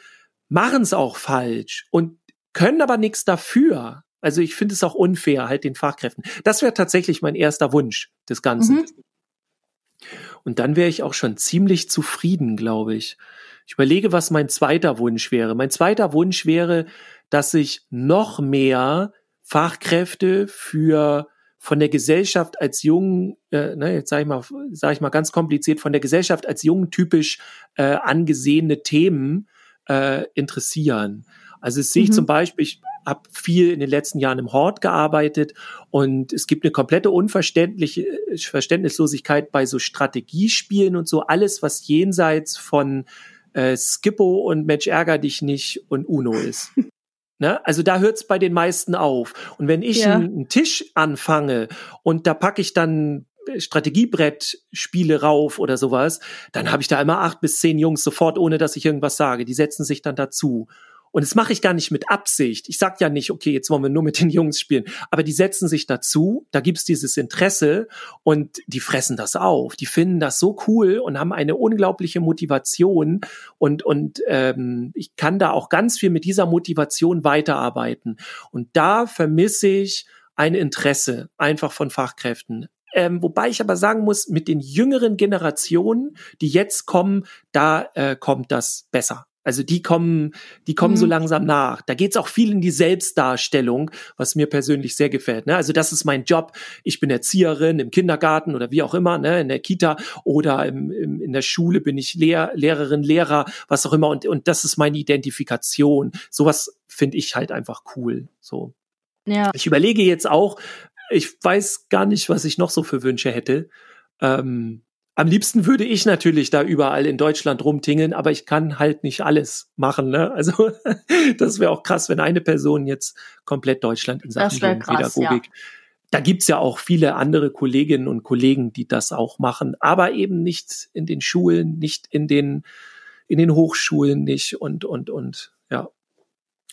machen es auch falsch und können aber nichts dafür. Also ich finde es auch unfair, halt den Fachkräften. Das wäre tatsächlich mein erster Wunsch des Ganzen. Mhm. Und dann wäre ich auch schon ziemlich zufrieden, glaube ich. Ich überlege, was mein zweiter Wunsch wäre. Mein zweiter Wunsch wäre, dass sich noch mehr Fachkräfte für von der Gesellschaft als jung, äh, ne, jetzt sage ich mal, sage ich mal ganz kompliziert, von der Gesellschaft als jung typisch äh, angesehene Themen äh, interessieren. Also das sehe ich Mhm. zum Beispiel, ich habe viel in den letzten Jahren im Hort gearbeitet und es gibt eine komplette unverständliche äh, Verständnislosigkeit bei so Strategiespielen und so alles, was jenseits von äh, Skippo und Mensch ärger dich nicht und Uno ist. Ne? Also da hört's bei den meisten auf. Und wenn ich Ja. einen, einen Tisch anfange und da packe ich dann Strategiebrettspiele rauf oder sowas, dann habe ich da immer acht bis zehn Jungs sofort, ohne dass ich irgendwas sage. Die setzen sich dann dazu. Und das mache ich gar nicht mit Absicht. Ich sag ja nicht, okay, jetzt wollen wir nur mit den Jungs spielen. Aber die setzen sich dazu, da gibt's dieses Interesse und die fressen das auf. Die finden das so cool und haben eine unglaubliche Motivation. Und, und ähm, ich kann da auch ganz viel mit dieser Motivation weiterarbeiten. Und da vermisse ich ein Interesse einfach von Fachkräften. Ähm, wobei ich aber sagen muss, mit den jüngeren Generationen, die jetzt kommen, da äh, kommt das besser. Also die kommen, die kommen so Mhm. langsam nach. Da geht's auch viel in die Selbstdarstellung, was mir persönlich sehr gefällt. Ne? Also das ist mein Job. Ich bin Erzieherin im Kindergarten oder wie auch immer, ne? in der Kita oder im, im, in der Schule bin ich Lehr Lehrerin, Lehrer, was auch immer. Und, und das ist meine Identifikation. Sowas finde ich halt einfach cool. So. Ja. Ich überlege jetzt auch, ich weiß gar nicht, was ich noch so für Wünsche hätte. Ähm, am liebsten würde ich natürlich da überall in Deutschland rumtingeln, aber ich kann halt nicht alles machen. Ne? Also das wäre auch krass, wenn eine Person jetzt komplett Deutschland in Sachen krass, Jugendpädagogik. Da gibt's ja auch viele andere Kolleginnen und Kollegen, die das auch machen, aber eben nicht in den Schulen, nicht in den, in den Hochschulen nicht und, und, und, ja.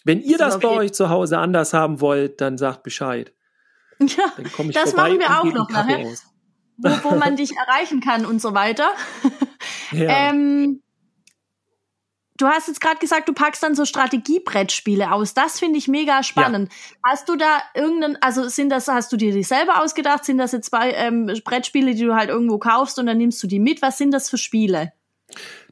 Wenn ihr Das das bei euch zu Hause anders haben wollt, dann sagt Bescheid. Ja. Dann komme ich Das vorbei machen wir auch noch nachher. aus. Wo, wo man dich erreichen kann und so weiter. Ja. Ähm, du hast jetzt gerade gesagt, du packst dann so Strategiebrettspiele aus. Das finde ich mega spannend. Hast du da irgendeinen, also sind das, hast du dir die selber ausgedacht? Sind das jetzt zwei ähm, Brettspiele, die du halt irgendwo kaufst und dann nimmst du die mit? Was sind das für Spiele?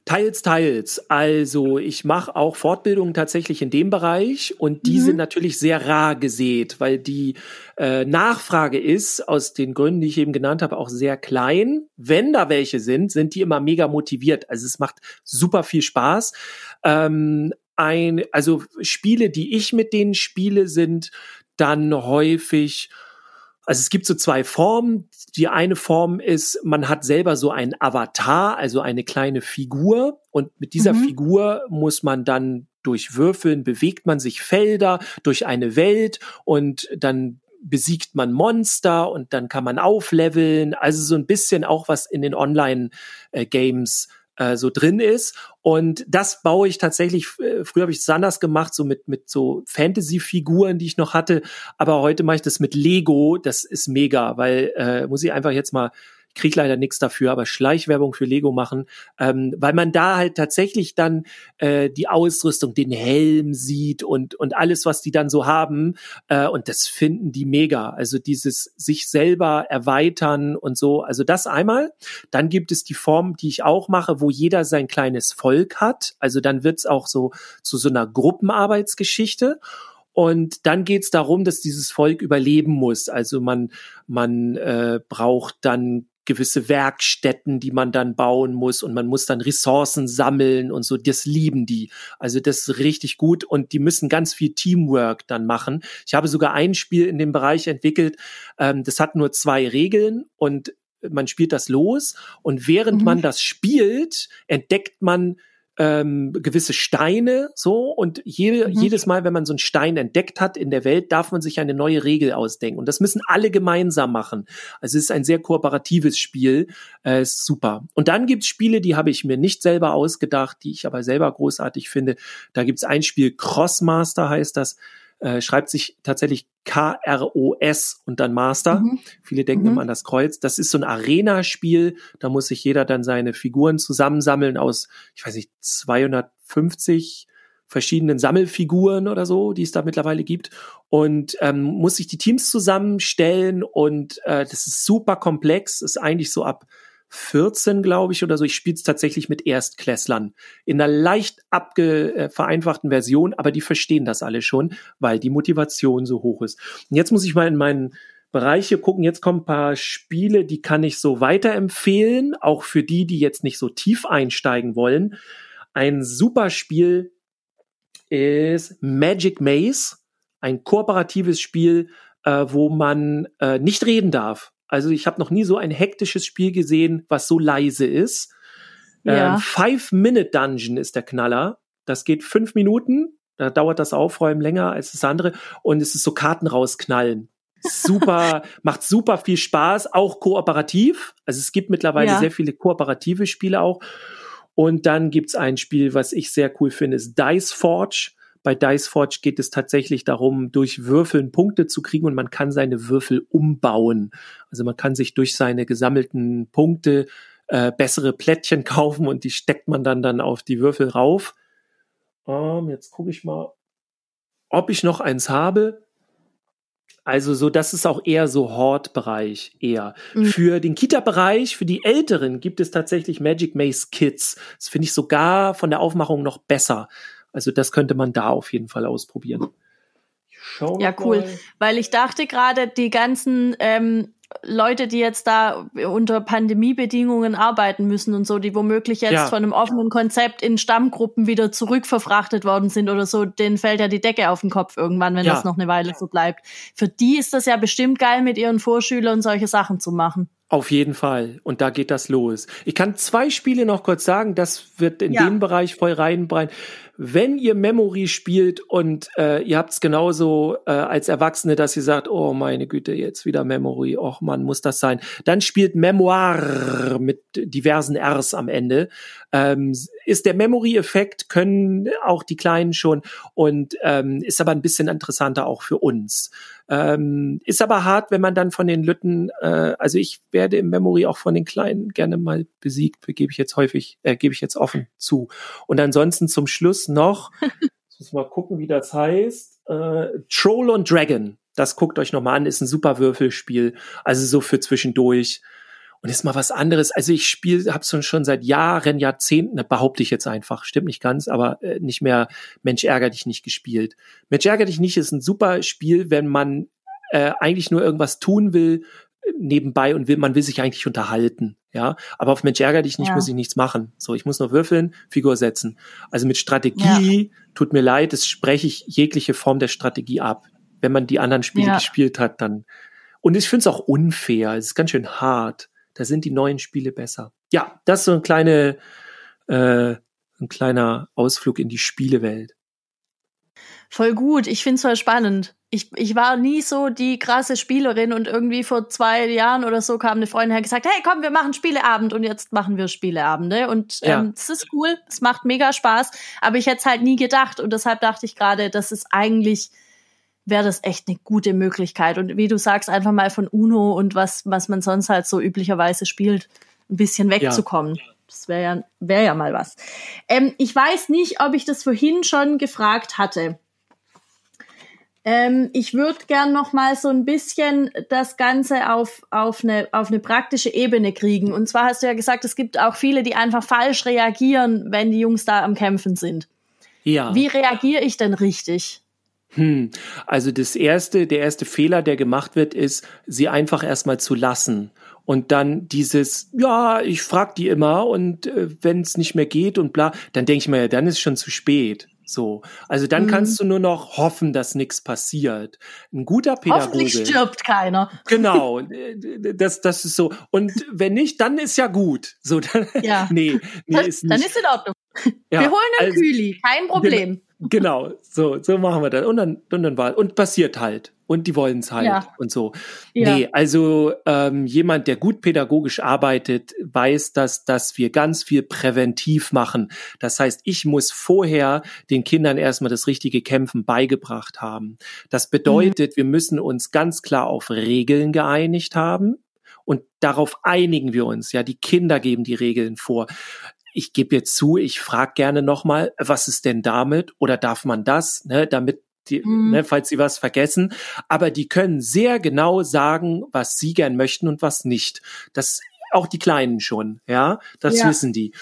Teils, teils. Also ich mache auch Fortbildungen tatsächlich in dem Bereich und die Mhm. sind natürlich sehr rar gesät, weil die äh, Nachfrage ist, aus den Gründen, die ich eben genannt habe, auch sehr klein. Wenn da welche sind, sind die immer mega motiviert. Also es macht super viel Spaß. Ähm, ein, also Spiele, die ich mit denen spiele, sind dann häufig also es gibt so zwei Formen. Die eine Form ist, man hat selber so einen Avatar, also eine kleine Figur. Und mit dieser Mhm. Figur muss man dann durch Würfeln bewegt man sich Felder durch eine Welt und dann besiegt man Monster und dann kann man aufleveln. Also so ein bisschen auch was in den Online-Games äh, so drin ist. Und das baue ich tatsächlich, äh, früher habe ich es anders gemacht, so mit, mit so Fantasy-Figuren, die ich noch hatte. Aber heute mache ich das mit Lego. Das ist mega, weil äh, muss ich einfach jetzt mal krieg leider nichts dafür, aber Schleichwerbung für Lego machen, ähm, weil man da halt tatsächlich dann äh, die Ausrüstung, den Helm sieht und und alles, was die dann so haben, äh, und das finden die mega. Also dieses sich selber erweitern und so. Also das einmal. Dann gibt es die Form, die ich auch mache, wo jeder sein kleines Volk hat. Also dann wird's auch so zu so einer Gruppenarbeitsgeschichte. Und dann geht's darum, dass dieses Volk überleben muss. Also man, man äh, braucht dann gewisse Werkstätten, die man dann bauen muss und man muss dann Ressourcen sammeln und so. Das lieben die. Also das ist richtig gut und die müssen ganz viel Teamwork dann machen. Ich habe sogar ein Spiel in dem Bereich entwickelt, ähm, das hat nur zwei Regeln und man spielt das los und während Mhm. man das spielt, entdeckt man ähm, gewisse Steine so und jede, Mhm. jedes Mal, wenn man so einen Stein entdeckt hat in der Welt, darf man sich eine neue Regel ausdenken und das müssen alle gemeinsam machen. Also es ist ein sehr kooperatives Spiel, äh, ist super. Und dann gibt's Spiele, die habe ich mir nicht selber ausgedacht, die ich aber selber großartig finde. Da gibt's ein Spiel, Crossmaster heißt das. Äh, schreibt sich tatsächlich K-R-O-S und dann Master. Mhm. Viele denken mhm. immer an das Kreuz. Das ist so ein Arena-Spiel. Da muss sich jeder dann seine Figuren zusammensammeln aus, ich weiß nicht, 250 verschiedenen Sammelfiguren oder so, die es da mittlerweile gibt und ähm, muss sich die Teams zusammenstellen und äh, das ist super komplex, ist eigentlich so ab 14, glaube ich, oder so. Ich spiele es tatsächlich mit Erstklässlern in einer leicht abge äh, vereinfachten Version, aber die verstehen das alle schon, weil die Motivation so hoch ist. Und jetzt muss ich mal in meinen Bereiche gucken. Jetzt kommen ein paar Spiele, die kann ich so weiterempfehlen, auch für die, die jetzt nicht so tief einsteigen wollen. Ein super Spiel ist Magic Maze, ein kooperatives Spiel, äh, wo man äh, nicht reden darf. Also ich habe noch nie so ein hektisches Spiel gesehen, was so leise ist. Ja. Ähm, Five-Minute-Dungeon ist der Knaller. Das geht fünf Minuten. Da dauert das Aufräumen länger als das andere. Und es ist so Karten rausknallen. Super, macht super viel Spaß, auch kooperativ. Also es gibt mittlerweile ja. sehr viele kooperative Spiele auch. Und dann gibt's ein Spiel, was ich sehr cool finde, ist Dice Forge. Bei Dice Forge geht es tatsächlich darum, durch Würfeln Punkte zu kriegen und man kann seine Würfel umbauen. Also man kann sich durch seine gesammelten Punkte äh, bessere Plättchen kaufen und die steckt man dann dann auf die Würfel rauf. Ähm, jetzt gucke ich mal, ob ich noch eins habe. Also so, das ist auch eher so Hort-Bereich eher. Mhm. Für den Kita-Bereich, für die Älteren gibt es tatsächlich Magic Maze Kids. Das finde ich sogar von der Aufmachung noch besser. Also das könnte man da auf jeden Fall ausprobieren. ja, cool. Mal. Weil ich dachte gerade, die ganzen ähm, Leute, die jetzt da unter Pandemiebedingungen arbeiten müssen und so, die womöglich jetzt ja. von einem offenen Konzept in Stammgruppen wieder zurückverfrachtet worden sind oder so, denen fällt ja die Decke auf den Kopf irgendwann, wenn ja. das noch eine Weile so bleibt. Für die ist das ja bestimmt geil, mit ihren Vorschülern solche Sachen zu machen. Auf jeden Fall. Und da geht das los. Ich kann zwei Spiele noch kurz sagen. Das wird in ja. den Bereich voll reinbreiten. Wenn ihr Memory spielt und äh, ihr habt es genauso äh, als Erwachsene, dass ihr sagt, oh meine Güte, jetzt wieder Memory, och man, muss das sein, dann spielt Memoir mit diversen Rs am Ende. Ähm, ist der Memory-Effekt, können auch die Kleinen schon und ähm, ist aber ein bisschen interessanter auch für uns. Ähm, ist aber hart, wenn man dann von den Lütten, äh, also ich werde im Memory auch von den Kleinen gerne mal besiegt, gebe ich jetzt häufig, äh, gebe ich jetzt offen zu. Und ansonsten zum Schluss noch, muss mal gucken, wie das heißt, äh, Troll und Dragon. Das guckt euch nochmal an, ist ein super Würfelspiel, also so für zwischendurch und ist mal was anderes. Also ich spiele, habe schon schon seit Jahren, Jahrzehnten, behaupte ich jetzt einfach, stimmt nicht ganz, aber äh, nicht mehr Mensch ärger dich nicht gespielt. Mensch ärger dich nicht ist ein super Spiel, wenn man äh, eigentlich nur irgendwas tun will nebenbei und will, man will sich eigentlich unterhalten, ja. Aber auf Mensch ärger dich nicht ja. muss ich nichts machen. So, ich muss nur würfeln, Figur setzen. Also mit Strategie, ja. tut mir leid, das spreche ich jegliche Form der Strategie ab. Wenn man die anderen Spiele ja. gespielt hat, dann. Und ich finde es auch unfair. Es ist ganz schön hart. Da sind die neuen Spiele besser. Ja, das ist so ein kleine, äh, ein kleiner Ausflug in die Spielewelt. Voll gut. Ich finde es voll spannend. Ich, ich war nie so die krasse Spielerin und irgendwie vor zwei Jahren oder so kam eine Freundin her gesagt, hey komm, wir machen Spieleabend und jetzt machen wir Spieleabende und ähm, ja. das ist cool, es macht mega Spaß, aber ich hätte es halt nie gedacht und deshalb dachte ich gerade, das ist eigentlich wäre das echt eine gute Möglichkeit. Und wie du sagst, einfach mal von Uno und was, was man sonst halt so üblicherweise spielt, ein bisschen wegzukommen. Ja. Das wäre ja, wär ja mal was. Ähm, ich weiß nicht, ob ich das vorhin schon gefragt hatte. Ähm, ich würde gern noch mal so ein bisschen das Ganze auf, auf, eine, auf eine praktische Ebene kriegen. Und zwar hast du ja gesagt, es gibt auch viele, die einfach falsch reagieren, wenn die Jungs da am Kämpfen sind. Ja. Wie reagiere ich denn richtig? Hm. Also das erste, der erste Fehler, der gemacht wird, ist, sie einfach erstmal zu lassen. Und dann dieses, ja, ich frag die immer und äh, wenn es nicht mehr geht und bla, dann denke ich mir, ja, dann ist schon zu spät. So, also dann mhm. kannst du nur noch hoffen, dass nichts passiert. Ein guter Pädagoge. Hoffentlich stirbt keiner. Genau, das, das ist so. Und wenn nicht, dann ist ja gut. So, dann, ja. nee, nee, ist nicht. Dann ist in Ordnung. Ja, Wir holen einen also, Kühli, kein Problem. Genau, so, so machen wir das. Und dann, und dann war, und passiert halt. Und die wollen es halt ja. und so. Ja. Nee, also ähm, jemand, der gut pädagogisch arbeitet, weiß, dass, dass wir ganz viel präventiv machen. Das heißt, ich muss vorher den Kindern erstmal das richtige Kämpfen beigebracht haben. Das bedeutet, mhm. wir müssen uns ganz klar auf Regeln geeinigt haben. Und darauf einigen wir uns. Ja, die Kinder geben die Regeln vor ich gebe jetzt zu, ich frage gerne nochmal, was ist denn damit oder darf man das, ne, damit die, mhm. ne, falls sie was vergessen. Aber die können sehr genau sagen, was sie gern möchten und was nicht. Das auch die Kleinen schon, ja, das ja. wissen die.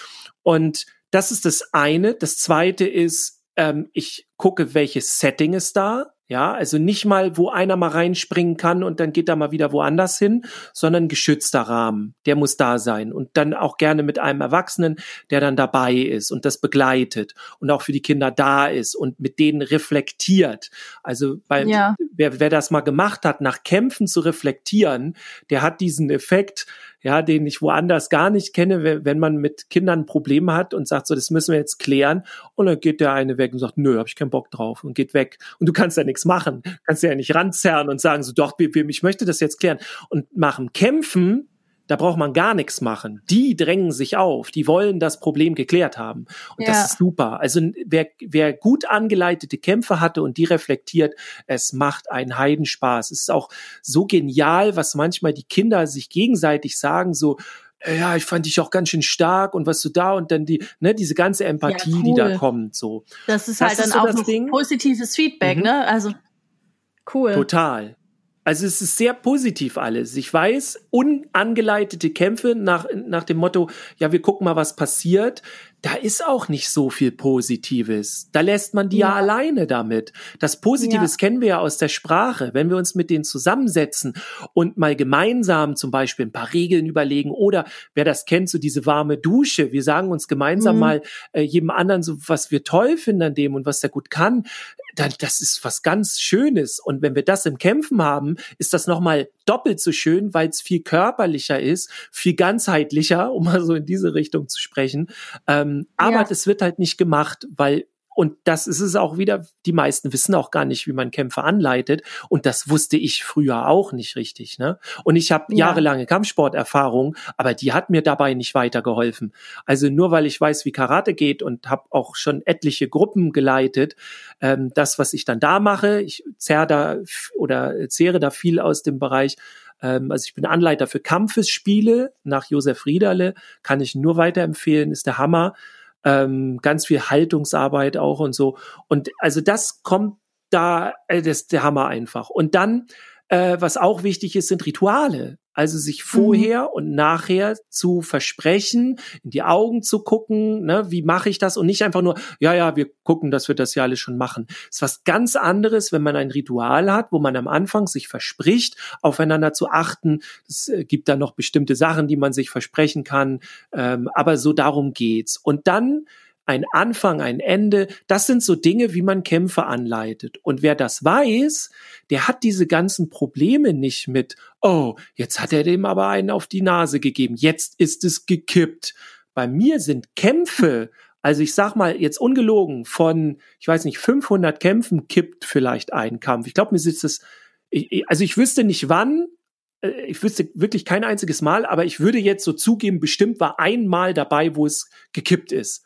Und das ist das eine. Das zweite ist, ähm, ich gucke, welches Setting ist da. Ja, also nicht mal, wo einer mal reinspringen kann und dann geht er mal wieder woanders hin, sondern geschützter Rahmen. Der muss da sein und dann auch gerne mit einem Erwachsenen, der dann dabei ist und das begleitet und auch für die Kinder da ist und mit denen reflektiert. Also beim, ja. wer, wer das mal gemacht hat, nach Kämpfen zu reflektieren, der hat diesen Effekt, ja, den ich woanders gar nicht kenne, wenn man mit Kindern Probleme hat und sagt so, das müssen wir jetzt klären. Und dann geht der eine weg und sagt, nö, hab ich keinen Bock drauf und geht weg. Und du kannst ja nichts machen. Kannst ja nicht ranzerren und sagen so, doch, ich möchte das jetzt klären. Und machen Kämpfen da braucht man gar nichts machen. Die drängen sich auf, die wollen das Problem geklärt haben. Und ja. das ist super. Also wer, wer gut angeleitete Kämpfe hatte und die reflektiert, es macht einen Heidenspaß. Es ist auch so genial, was manchmal die Kinder sich gegenseitig sagen, so, äh, ja, ich fand dich auch ganz schön stark und was du da und dann die, ne, diese ganze Empathie, ja, cool. die da kommt, so. Das ist das halt ist dann so auch ein positives Feedback, mhm. ne? Also, cool. Total. Also es ist sehr positiv alles. Ich weiß, unangeleitete Kämpfe nach, nach dem Motto, ja, wir gucken mal, was passiert. Da ist auch nicht so viel Positives. Da lässt man die ja, ja alleine damit. Das Positives ja. kennen wir ja aus der Sprache. Wenn wir uns mit denen zusammensetzen und mal gemeinsam zum Beispiel ein paar Regeln überlegen oder wer das kennt, so diese warme Dusche. Wir sagen uns gemeinsam mhm. mal äh, jedem anderen so, was wir toll finden an dem und was er gut kann dann, das ist was ganz Schönes. Und wenn wir das im Kämpfen haben, ist das nochmal doppelt so schön, weil es viel körperlicher ist, viel ganzheitlicher, um mal so in diese Richtung zu sprechen. Ähm, aber ja. das wird halt nicht gemacht, weil und das ist es auch wieder, die meisten wissen auch gar nicht, wie man Kämpfe anleitet. Und das wusste ich früher auch nicht richtig. Ne? Und ich habe ja. jahrelange Kampfsporterfahrung, aber die hat mir dabei nicht weitergeholfen. Also nur weil ich weiß, wie Karate geht und habe auch schon etliche Gruppen geleitet, ähm, das, was ich dann da mache, ich zerre da oder zehre da viel aus dem Bereich ähm, also ich bin Anleiter für Kampfesspiele nach Josef Riederle, kann ich nur weiterempfehlen, ist der Hammer ähm, ganz viel Haltungsarbeit auch und so. Und also das kommt da, äh, das ist der Hammer einfach. Und dann, äh, was auch wichtig ist, sind Rituale. Also sich vorher mhm. und nachher zu versprechen, in die Augen zu gucken, ne, wie mache ich das und nicht einfach nur, ja, ja, wir gucken, dass wir das ja alles schon machen. Das ist was ganz anderes, wenn man ein Ritual hat, wo man am Anfang sich verspricht, aufeinander zu achten. Es äh, gibt da noch bestimmte Sachen, die man sich versprechen kann, ähm, aber so darum geht's. Und dann ein Anfang, ein Ende. Das sind so Dinge, wie man Kämpfe anleitet. Und wer das weiß, der hat diese ganzen Probleme nicht mit, oh, jetzt hat er dem aber einen auf die Nase gegeben, jetzt ist es gekippt. Bei mir sind Kämpfe, also ich sag mal jetzt ungelogen, von, ich weiß nicht, 500 Kämpfen kippt vielleicht ein Kampf. Ich glaube, mir sitzt es, also ich wüsste nicht wann, äh, ich wüsste wirklich kein einziges Mal, aber ich würde jetzt so zugeben, bestimmt war einmal dabei, wo es gekippt ist.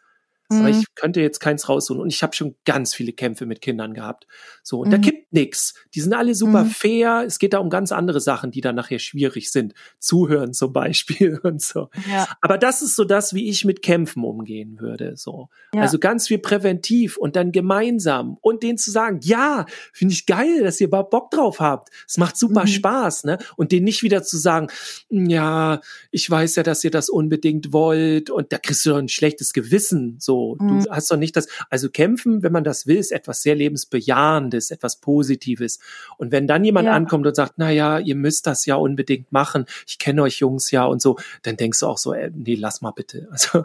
Mhm. Aber ich könnte jetzt keins raussuchen. Und ich habe schon ganz viele Kämpfe mit Kindern gehabt. So, und mhm. da kippt nix. Die sind alle super mhm. fair. Es geht da um ganz andere Sachen, die dann nachher schwierig sind. Zuhören zum Beispiel und so. Ja. Aber das ist so das, wie ich mit Kämpfen umgehen würde. So. Ja. Also ganz viel präventiv und dann gemeinsam und denen zu sagen, ja, finde ich geil, dass ihr überhaupt Bock drauf habt. Es macht super mhm. Spaß, ne? Und denen nicht wieder zu sagen, ja, ich weiß ja, dass ihr das unbedingt wollt und da kriegst du doch ein schlechtes Gewissen. So, Du mhm. hast doch nicht das, also kämpfen, wenn man das will, ist etwas sehr lebensbejahendes, etwas Positives. Und wenn dann jemand ja. ankommt und sagt, na ja, ihr müsst das ja unbedingt machen, ich kenne euch Jungs ja und so, dann denkst du auch so, äh, nee, lass mal bitte. Also,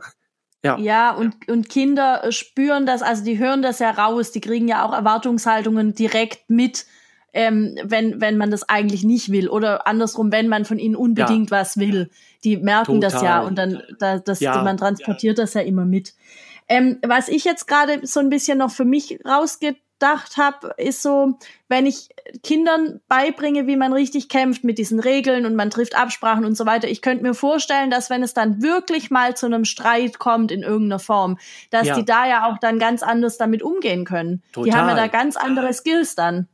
ja. ja, und, und Kinder spüren das, also die hören das ja raus, die kriegen ja auch Erwartungshaltungen direkt mit, ähm, wenn, wenn man das eigentlich nicht will. Oder andersrum, wenn man von ihnen unbedingt ja. was will. Die merken Total. das ja und dann, da, das, ja. man transportiert das ja immer mit. Ähm, was ich jetzt gerade so ein bisschen noch für mich rausgeht, gedacht habe, ist so, wenn ich Kindern beibringe, wie man richtig kämpft mit diesen Regeln und man trifft Absprachen und so weiter, ich könnte mir vorstellen, dass wenn es dann wirklich mal zu einem Streit kommt in irgendeiner Form, dass ja. die da ja auch dann ganz anders damit umgehen können. Total. Die haben ja da ganz andere Skills dann.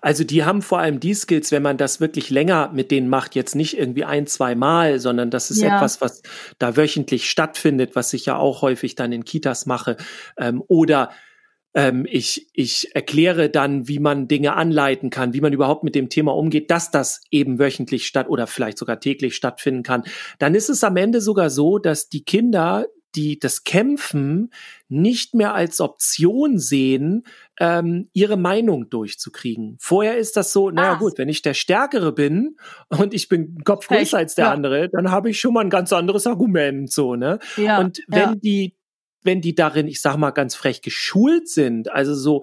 Also die haben vor allem die Skills, wenn man das wirklich länger mit denen macht, jetzt nicht irgendwie ein, zwei Mal, sondern das ist ja. etwas, was da wöchentlich stattfindet, was ich ja auch häufig dann in Kitas mache. Ähm, oder ähm, ich, ich erkläre dann, wie man Dinge anleiten kann, wie man überhaupt mit dem Thema umgeht, dass das eben wöchentlich statt oder vielleicht sogar täglich stattfinden kann, dann ist es am Ende sogar so, dass die Kinder die das Kämpfen nicht mehr als Option sehen, ähm, ihre Meinung durchzukriegen. Vorher ist das so, naja gut, wenn ich der Stärkere bin und ich bin Kopf größer als der ja. andere, dann habe ich schon mal ein ganz anderes Argument, so, ne? Ja, und wenn ja. die wenn die darin, ich sag mal ganz frech, geschult sind. Also so,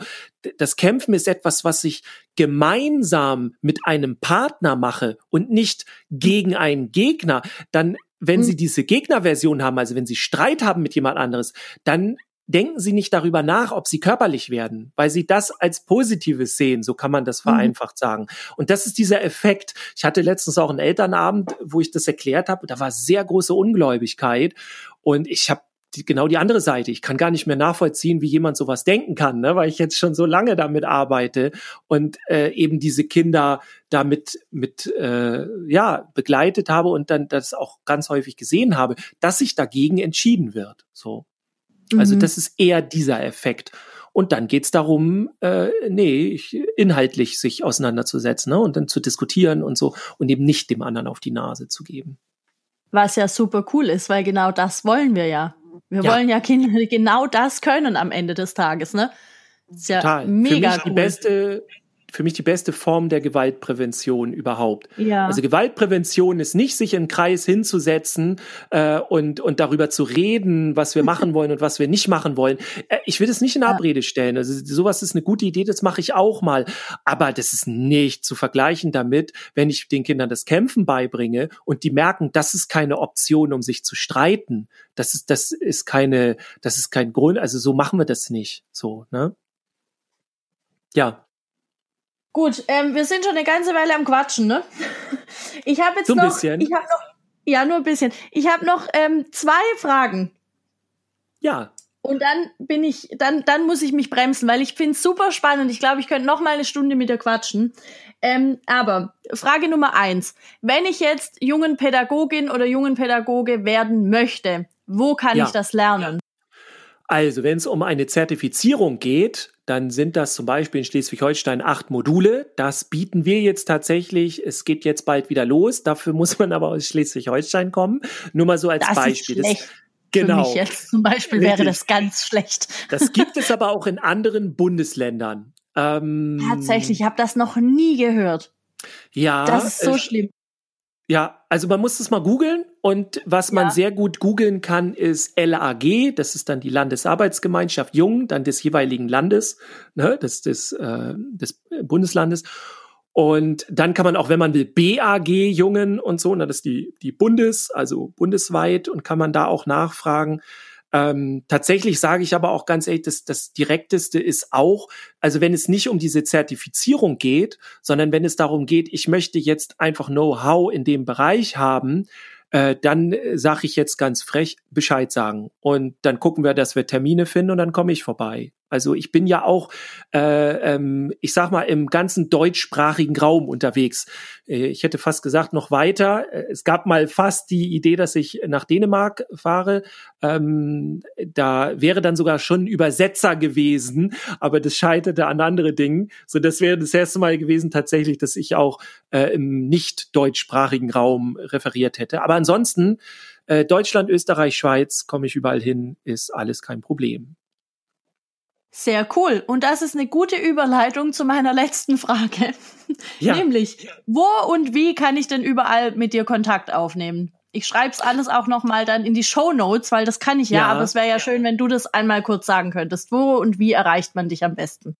das Kämpfen ist etwas, was ich gemeinsam mit einem Partner mache und nicht gegen einen Gegner. Dann, wenn mhm. sie diese Gegnerversion haben, also wenn sie Streit haben mit jemand anderes, dann denken Sie nicht darüber nach, ob Sie körperlich werden, weil Sie das als Positives sehen, so kann man das mhm. vereinfacht mhm. sagen. Und das ist dieser Effekt. Ich hatte letztens auch einen Elternabend, wo ich das erklärt habe, da war sehr große Ungläubigkeit und ich habe die, genau die andere Seite. Ich kann gar nicht mehr nachvollziehen, wie jemand sowas denken kann, ne? weil ich jetzt schon so lange damit arbeite und äh, eben diese Kinder damit mit äh, ja begleitet habe und dann das auch ganz häufig gesehen habe, dass sich dagegen entschieden wird. So, also mhm. das ist eher dieser Effekt. Und dann geht's darum, äh, nee, ich, inhaltlich sich auseinanderzusetzen ne? und dann zu diskutieren und so und eben nicht dem anderen auf die Nase zu geben. Was ja super cool ist, weil genau das wollen wir ja. Wir ja. wollen ja Kinder genau das können am Ende des Tages, ne? Das ist ja Total. mega Für mich cool. die beste für mich die beste Form der Gewaltprävention überhaupt. Ja. Also Gewaltprävention ist nicht, sich in Kreis hinzusetzen äh, und, und darüber zu reden, was wir machen wollen und was wir nicht machen wollen. Äh, ich will das nicht in Abrede stellen. Also sowas ist eine gute Idee, das mache ich auch mal. Aber das ist nicht zu vergleichen damit, wenn ich den Kindern das Kämpfen beibringe und die merken, das ist keine Option, um sich zu streiten. Das ist, das ist keine, das ist kein Grund. Also so machen wir das nicht. So, ne? Ja, Gut, ähm, wir sind schon eine ganze Weile am Quatschen, ne? Ich habe jetzt so noch, bisschen. ich habe noch, ja, nur ein bisschen. Ich habe noch ähm, zwei Fragen. Ja. Und dann bin ich, dann, dann muss ich mich bremsen, weil ich finde es super spannend. Ich glaube, ich könnte noch mal eine Stunde mit dir quatschen. Ähm, aber Frage Nummer eins: Wenn ich jetzt jungen Pädagogin oder jungen Pädagoge werden möchte, wo kann ja. ich das lernen? Also, wenn es um eine Zertifizierung geht, dann sind das zum Beispiel in Schleswig-Holstein acht Module. Das bieten wir jetzt tatsächlich. Es geht jetzt bald wieder los. Dafür muss man aber aus Schleswig-Holstein kommen. Nur mal so als das Beispiel. Ist schlecht. Genau. Für mich jetzt zum Beispiel Richtig. wäre das ganz schlecht. Das gibt es aber auch in anderen Bundesländern. Ähm, Tatsächlich, ich habe das noch nie gehört. Ja. Das ist so äh, schlimm. Ja, also man muss das mal googeln und was man sehr gut googeln kann, ist LAG, das ist dann die Landesarbeitsgemeinschaft Jung, dann des jeweiligen Landes, ne, des, des, äh, des Bundeslandes. Und dann kann man auch, wenn man will, BAG Jungen und so, ne, das ist die, die Bundes, also bundesweit und kann man da auch nachfragen. Ähm, tatsächlich sage ich aber auch ganz ehrlich, das, das Direkteste ist auch, also wenn es nicht um diese Zertifizierung geht, sondern wenn es darum geht, ich möchte jetzt einfach Know-how in dem Bereich haben, äh, dann äh, sage ich jetzt ganz frech Bescheid sagen. Und dann gucken wir, dass wir Termine finden und dann komme ich vorbei. Also ich bin ja auch, äh, ähm, ich sag mal, im ganzen deutschsprachigen Raum unterwegs. Äh, ich hätte fast gesagt, noch weiter. Äh, es gab mal fast die Idee, dass ich nach Dänemark fahre. Ähm, da wäre dann sogar schon Übersetzer gewesen, aber das scheiterte an andere Dingen. So, das wäre das erste Mal gewesen tatsächlich, dass ich auch äh, im nicht deutschsprachigen Raum referiert hätte. Aber ansonsten äh, Deutschland, Österreich, Schweiz, komme ich überall hin, ist alles kein Problem. Sehr cool. Und das ist eine gute Überleitung zu meiner letzten Frage. Ja. Nämlich, wo und wie kann ich denn überall mit dir Kontakt aufnehmen? Ich schreibe es alles auch nochmal dann in die Show Notes, weil das kann ich ja, ja. aber es wäre ja schön, wenn du das einmal kurz sagen könntest. Wo und wie erreicht man dich am besten?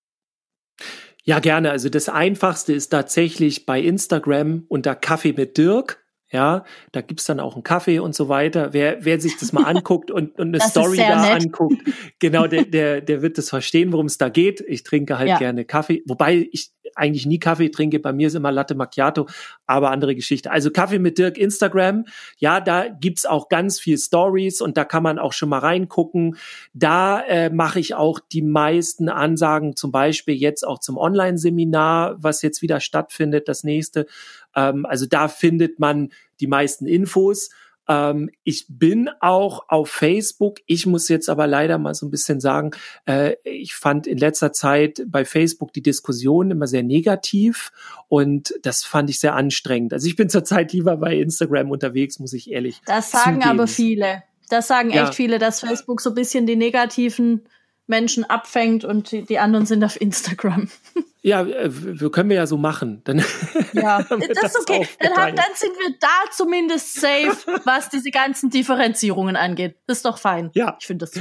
Ja, gerne. Also das Einfachste ist tatsächlich bei Instagram unter Kaffee mit Dirk. Ja, da gibt's dann auch einen Kaffee und so weiter. Wer, wer sich das mal anguckt und, und eine das Story da nett. anguckt, genau, der, der, der wird das verstehen, worum es da geht. Ich trinke halt ja. gerne Kaffee, wobei ich eigentlich nie Kaffee trinke. Bei mir ist immer Latte Macchiato, aber andere Geschichte. Also Kaffee mit Dirk Instagram. Ja, da gibt's auch ganz viel Stories und da kann man auch schon mal reingucken. Da äh, mache ich auch die meisten Ansagen, zum Beispiel jetzt auch zum Online-Seminar, was jetzt wieder stattfindet, das nächste ähm, also da findet man die meisten Infos. Ähm, ich bin auch auf Facebook. Ich muss jetzt aber leider mal so ein bisschen sagen, äh, ich fand in letzter Zeit bei Facebook die Diskussion immer sehr negativ und das fand ich sehr anstrengend. Also ich bin zurzeit lieber bei Instagram unterwegs, muss ich ehrlich Das sagen zugeben. aber viele. Das sagen ja. echt viele, dass Facebook so ein bisschen die negativen Menschen abfängt und die, die anderen sind auf Instagram. Ja, äh, wir können wir ja so machen. Dann ja, das ist okay. Dann, haben, dann sind wir da zumindest safe, was diese ganzen Differenzierungen angeht. Das ist doch fein. Ja. Ich finde das.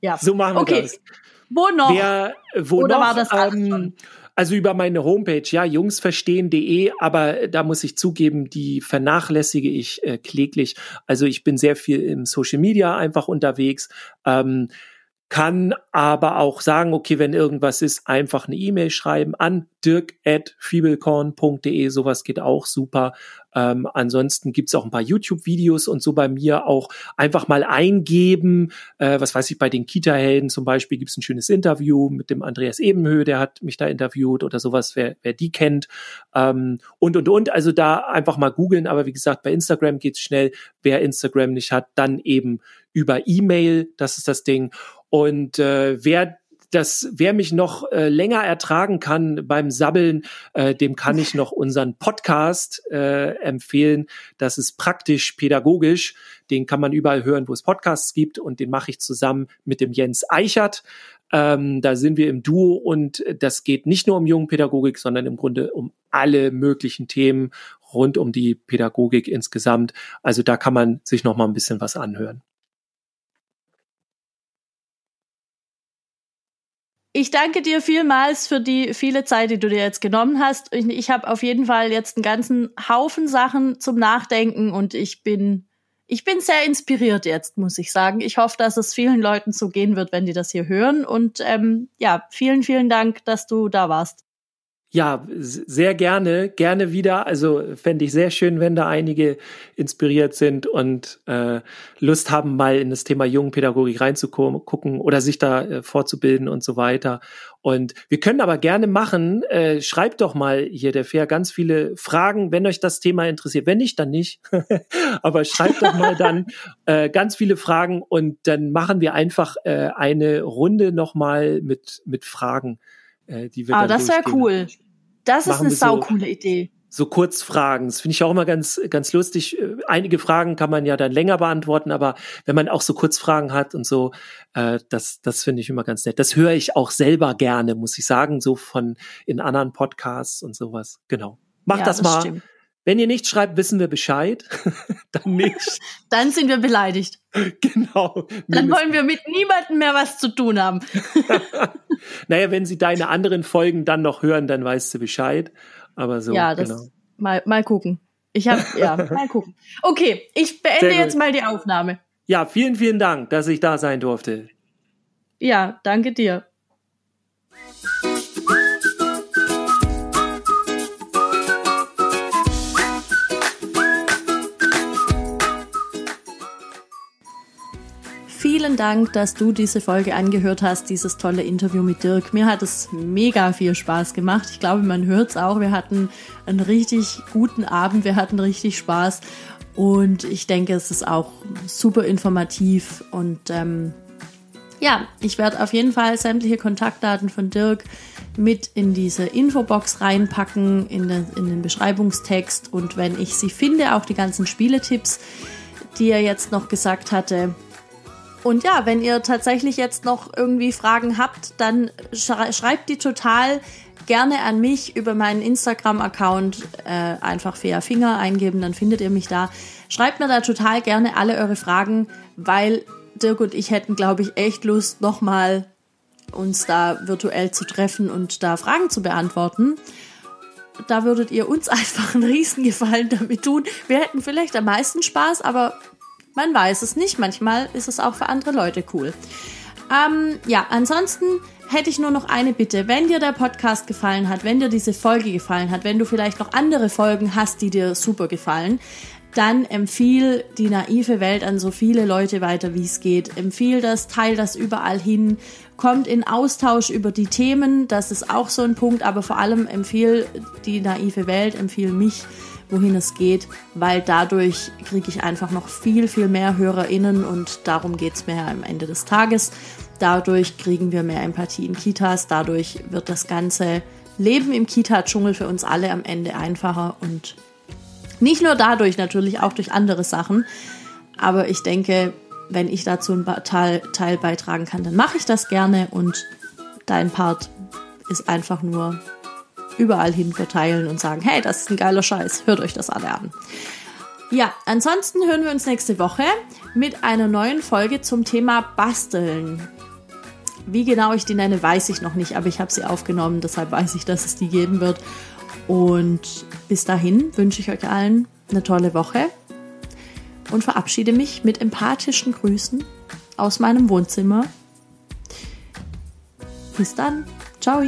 Ja. So machen wir okay. das. Wo noch? Wer, wo Oder noch? war das ähm, also über meine Homepage, ja, jungsverstehen.de, aber da muss ich zugeben, die vernachlässige ich äh, kläglich. Also ich bin sehr viel im Social Media einfach unterwegs. Ähm, kann aber auch sagen, okay, wenn irgendwas ist, einfach eine E-Mail schreiben an dirk.fiebelkorn.de, sowas geht auch super. Ähm, ansonsten gibt's auch ein paar YouTube-Videos und so bei mir auch einfach mal eingeben. Äh, was weiß ich, bei den Kita-Helden zum Beispiel gibt's ein schönes Interview mit dem Andreas Ebenhö, der hat mich da interviewt oder sowas, wer, wer die kennt. Ähm, und, und, und. Also da einfach mal googeln. Aber wie gesagt, bei Instagram geht's schnell. Wer Instagram nicht hat, dann eben über E-Mail. Das ist das Ding. Und äh, wer das, wer mich noch äh, länger ertragen kann beim Sabbeln, äh, dem kann ich noch unseren Podcast äh, empfehlen. Das ist praktisch pädagogisch. Den kann man überall hören, wo es Podcasts gibt. Und den mache ich zusammen mit dem Jens Eichert. Ähm, da sind wir im Duo und das geht nicht nur um Jugendpädagogik, sondern im Grunde um alle möglichen Themen rund um die Pädagogik insgesamt. Also da kann man sich noch mal ein bisschen was anhören. Ich danke dir vielmals für die viele Zeit, die du dir jetzt genommen hast. Ich, ich habe auf jeden Fall jetzt einen ganzen Haufen Sachen zum Nachdenken und ich bin ich bin sehr inspiriert jetzt, muss ich sagen. Ich hoffe, dass es vielen Leuten so gehen wird, wenn die das hier hören. Und ähm, ja, vielen, vielen Dank, dass du da warst. Ja, sehr gerne, gerne wieder. Also fände ich sehr schön, wenn da einige inspiriert sind und äh, Lust haben, mal in das Thema Jugendpädagogik reinzugucken oder sich da äh, fortzubilden und so weiter. Und wir können aber gerne machen, äh, schreibt doch mal hier der Fair ganz viele Fragen, wenn euch das Thema interessiert. Wenn nicht, dann nicht. aber schreibt doch mal dann äh, ganz viele Fragen und dann machen wir einfach äh, eine Runde nochmal mit, mit Fragen äh, die wir ah, das wäre cool. Das ist eine saukoole so, Idee. So Kurzfragen. Das finde ich auch immer ganz, ganz lustig. Äh, einige Fragen kann man ja dann länger beantworten, aber wenn man auch so Kurzfragen hat und so, äh, das, das finde ich immer ganz nett. Das höre ich auch selber gerne, muss ich sagen, so von in anderen Podcasts und sowas. Genau. Macht ja, das, das mal. Stimmt. Wenn ihr nichts schreibt, wissen wir Bescheid. Dann nicht. Dann sind wir beleidigt. Genau. Dann wollen wir mit niemandem mehr was zu tun haben. naja, wenn sie deine anderen Folgen dann noch hören, dann weißt du Bescheid. Aber so, ja, das, genau. Mal, mal gucken. Ich habe, ja, mal gucken. Okay, ich beende jetzt mal die Aufnahme. Ja, vielen, vielen Dank, dass ich da sein durfte. Ja, danke dir. Vielen Dank, dass du diese Folge angehört hast, dieses tolle Interview mit Dirk. Mir hat es mega viel Spaß gemacht. Ich glaube, man hört es auch. Wir hatten einen richtig guten Abend, wir hatten richtig Spaß und ich denke, es ist auch super informativ und ähm, ja, ich werde auf jeden Fall sämtliche Kontaktdaten von Dirk mit in diese Infobox reinpacken, in den, in den Beschreibungstext und wenn ich sie finde, auch die ganzen Spieletipps, die er jetzt noch gesagt hatte, und ja, wenn ihr tatsächlich jetzt noch irgendwie Fragen habt, dann schreibt die total gerne an mich über meinen Instagram-Account äh, einfach Fea Finger eingeben, dann findet ihr mich da. Schreibt mir da total gerne alle eure Fragen, weil Dirk und ich hätten, glaube ich, echt Lust, nochmal uns da virtuell zu treffen und da Fragen zu beantworten. da würdet ihr uns einfach einen Riesengefallen damit tun. Wir hätten vielleicht am meisten Spaß, aber man weiß es nicht. Manchmal ist es auch für andere Leute cool. Ähm, ja, ansonsten hätte ich nur noch eine Bitte. Wenn dir der Podcast gefallen hat, wenn dir diese Folge gefallen hat, wenn du vielleicht noch andere Folgen hast, die dir super gefallen, dann empfiehl die naive Welt an so viele Leute weiter, wie es geht. Empfiehl das, teil das überall hin, kommt in Austausch über die Themen, das ist auch so ein Punkt, aber vor allem empfiehl die naive Welt, empfiehl mich, wohin es geht, weil dadurch kriege ich einfach noch viel, viel mehr HörerInnen und darum geht's mir am Ende des Tages. Dadurch kriegen wir mehr Empathie in Kitas, dadurch wird das ganze Leben im Kita-Dschungel für uns alle am Ende einfacher und nicht nur dadurch, natürlich auch durch andere Sachen. Aber ich denke, wenn ich dazu einen Teil, Teil beitragen kann, dann mache ich das gerne und dein Part ist einfach nur überall hin verteilen und sagen, hey, das ist ein geiler Scheiß, hört euch das alle an. Ja, ansonsten hören wir uns nächste Woche mit einer neuen Folge zum Thema Basteln. Wie genau ich die nenne, weiß ich noch nicht, aber ich habe sie aufgenommen, deshalb weiß ich, dass es die geben wird. Und bis dahin wünsche ich euch allen eine tolle Woche und verabschiede mich mit empathischen Grüßen aus meinem Wohnzimmer. Bis dann. Ciao.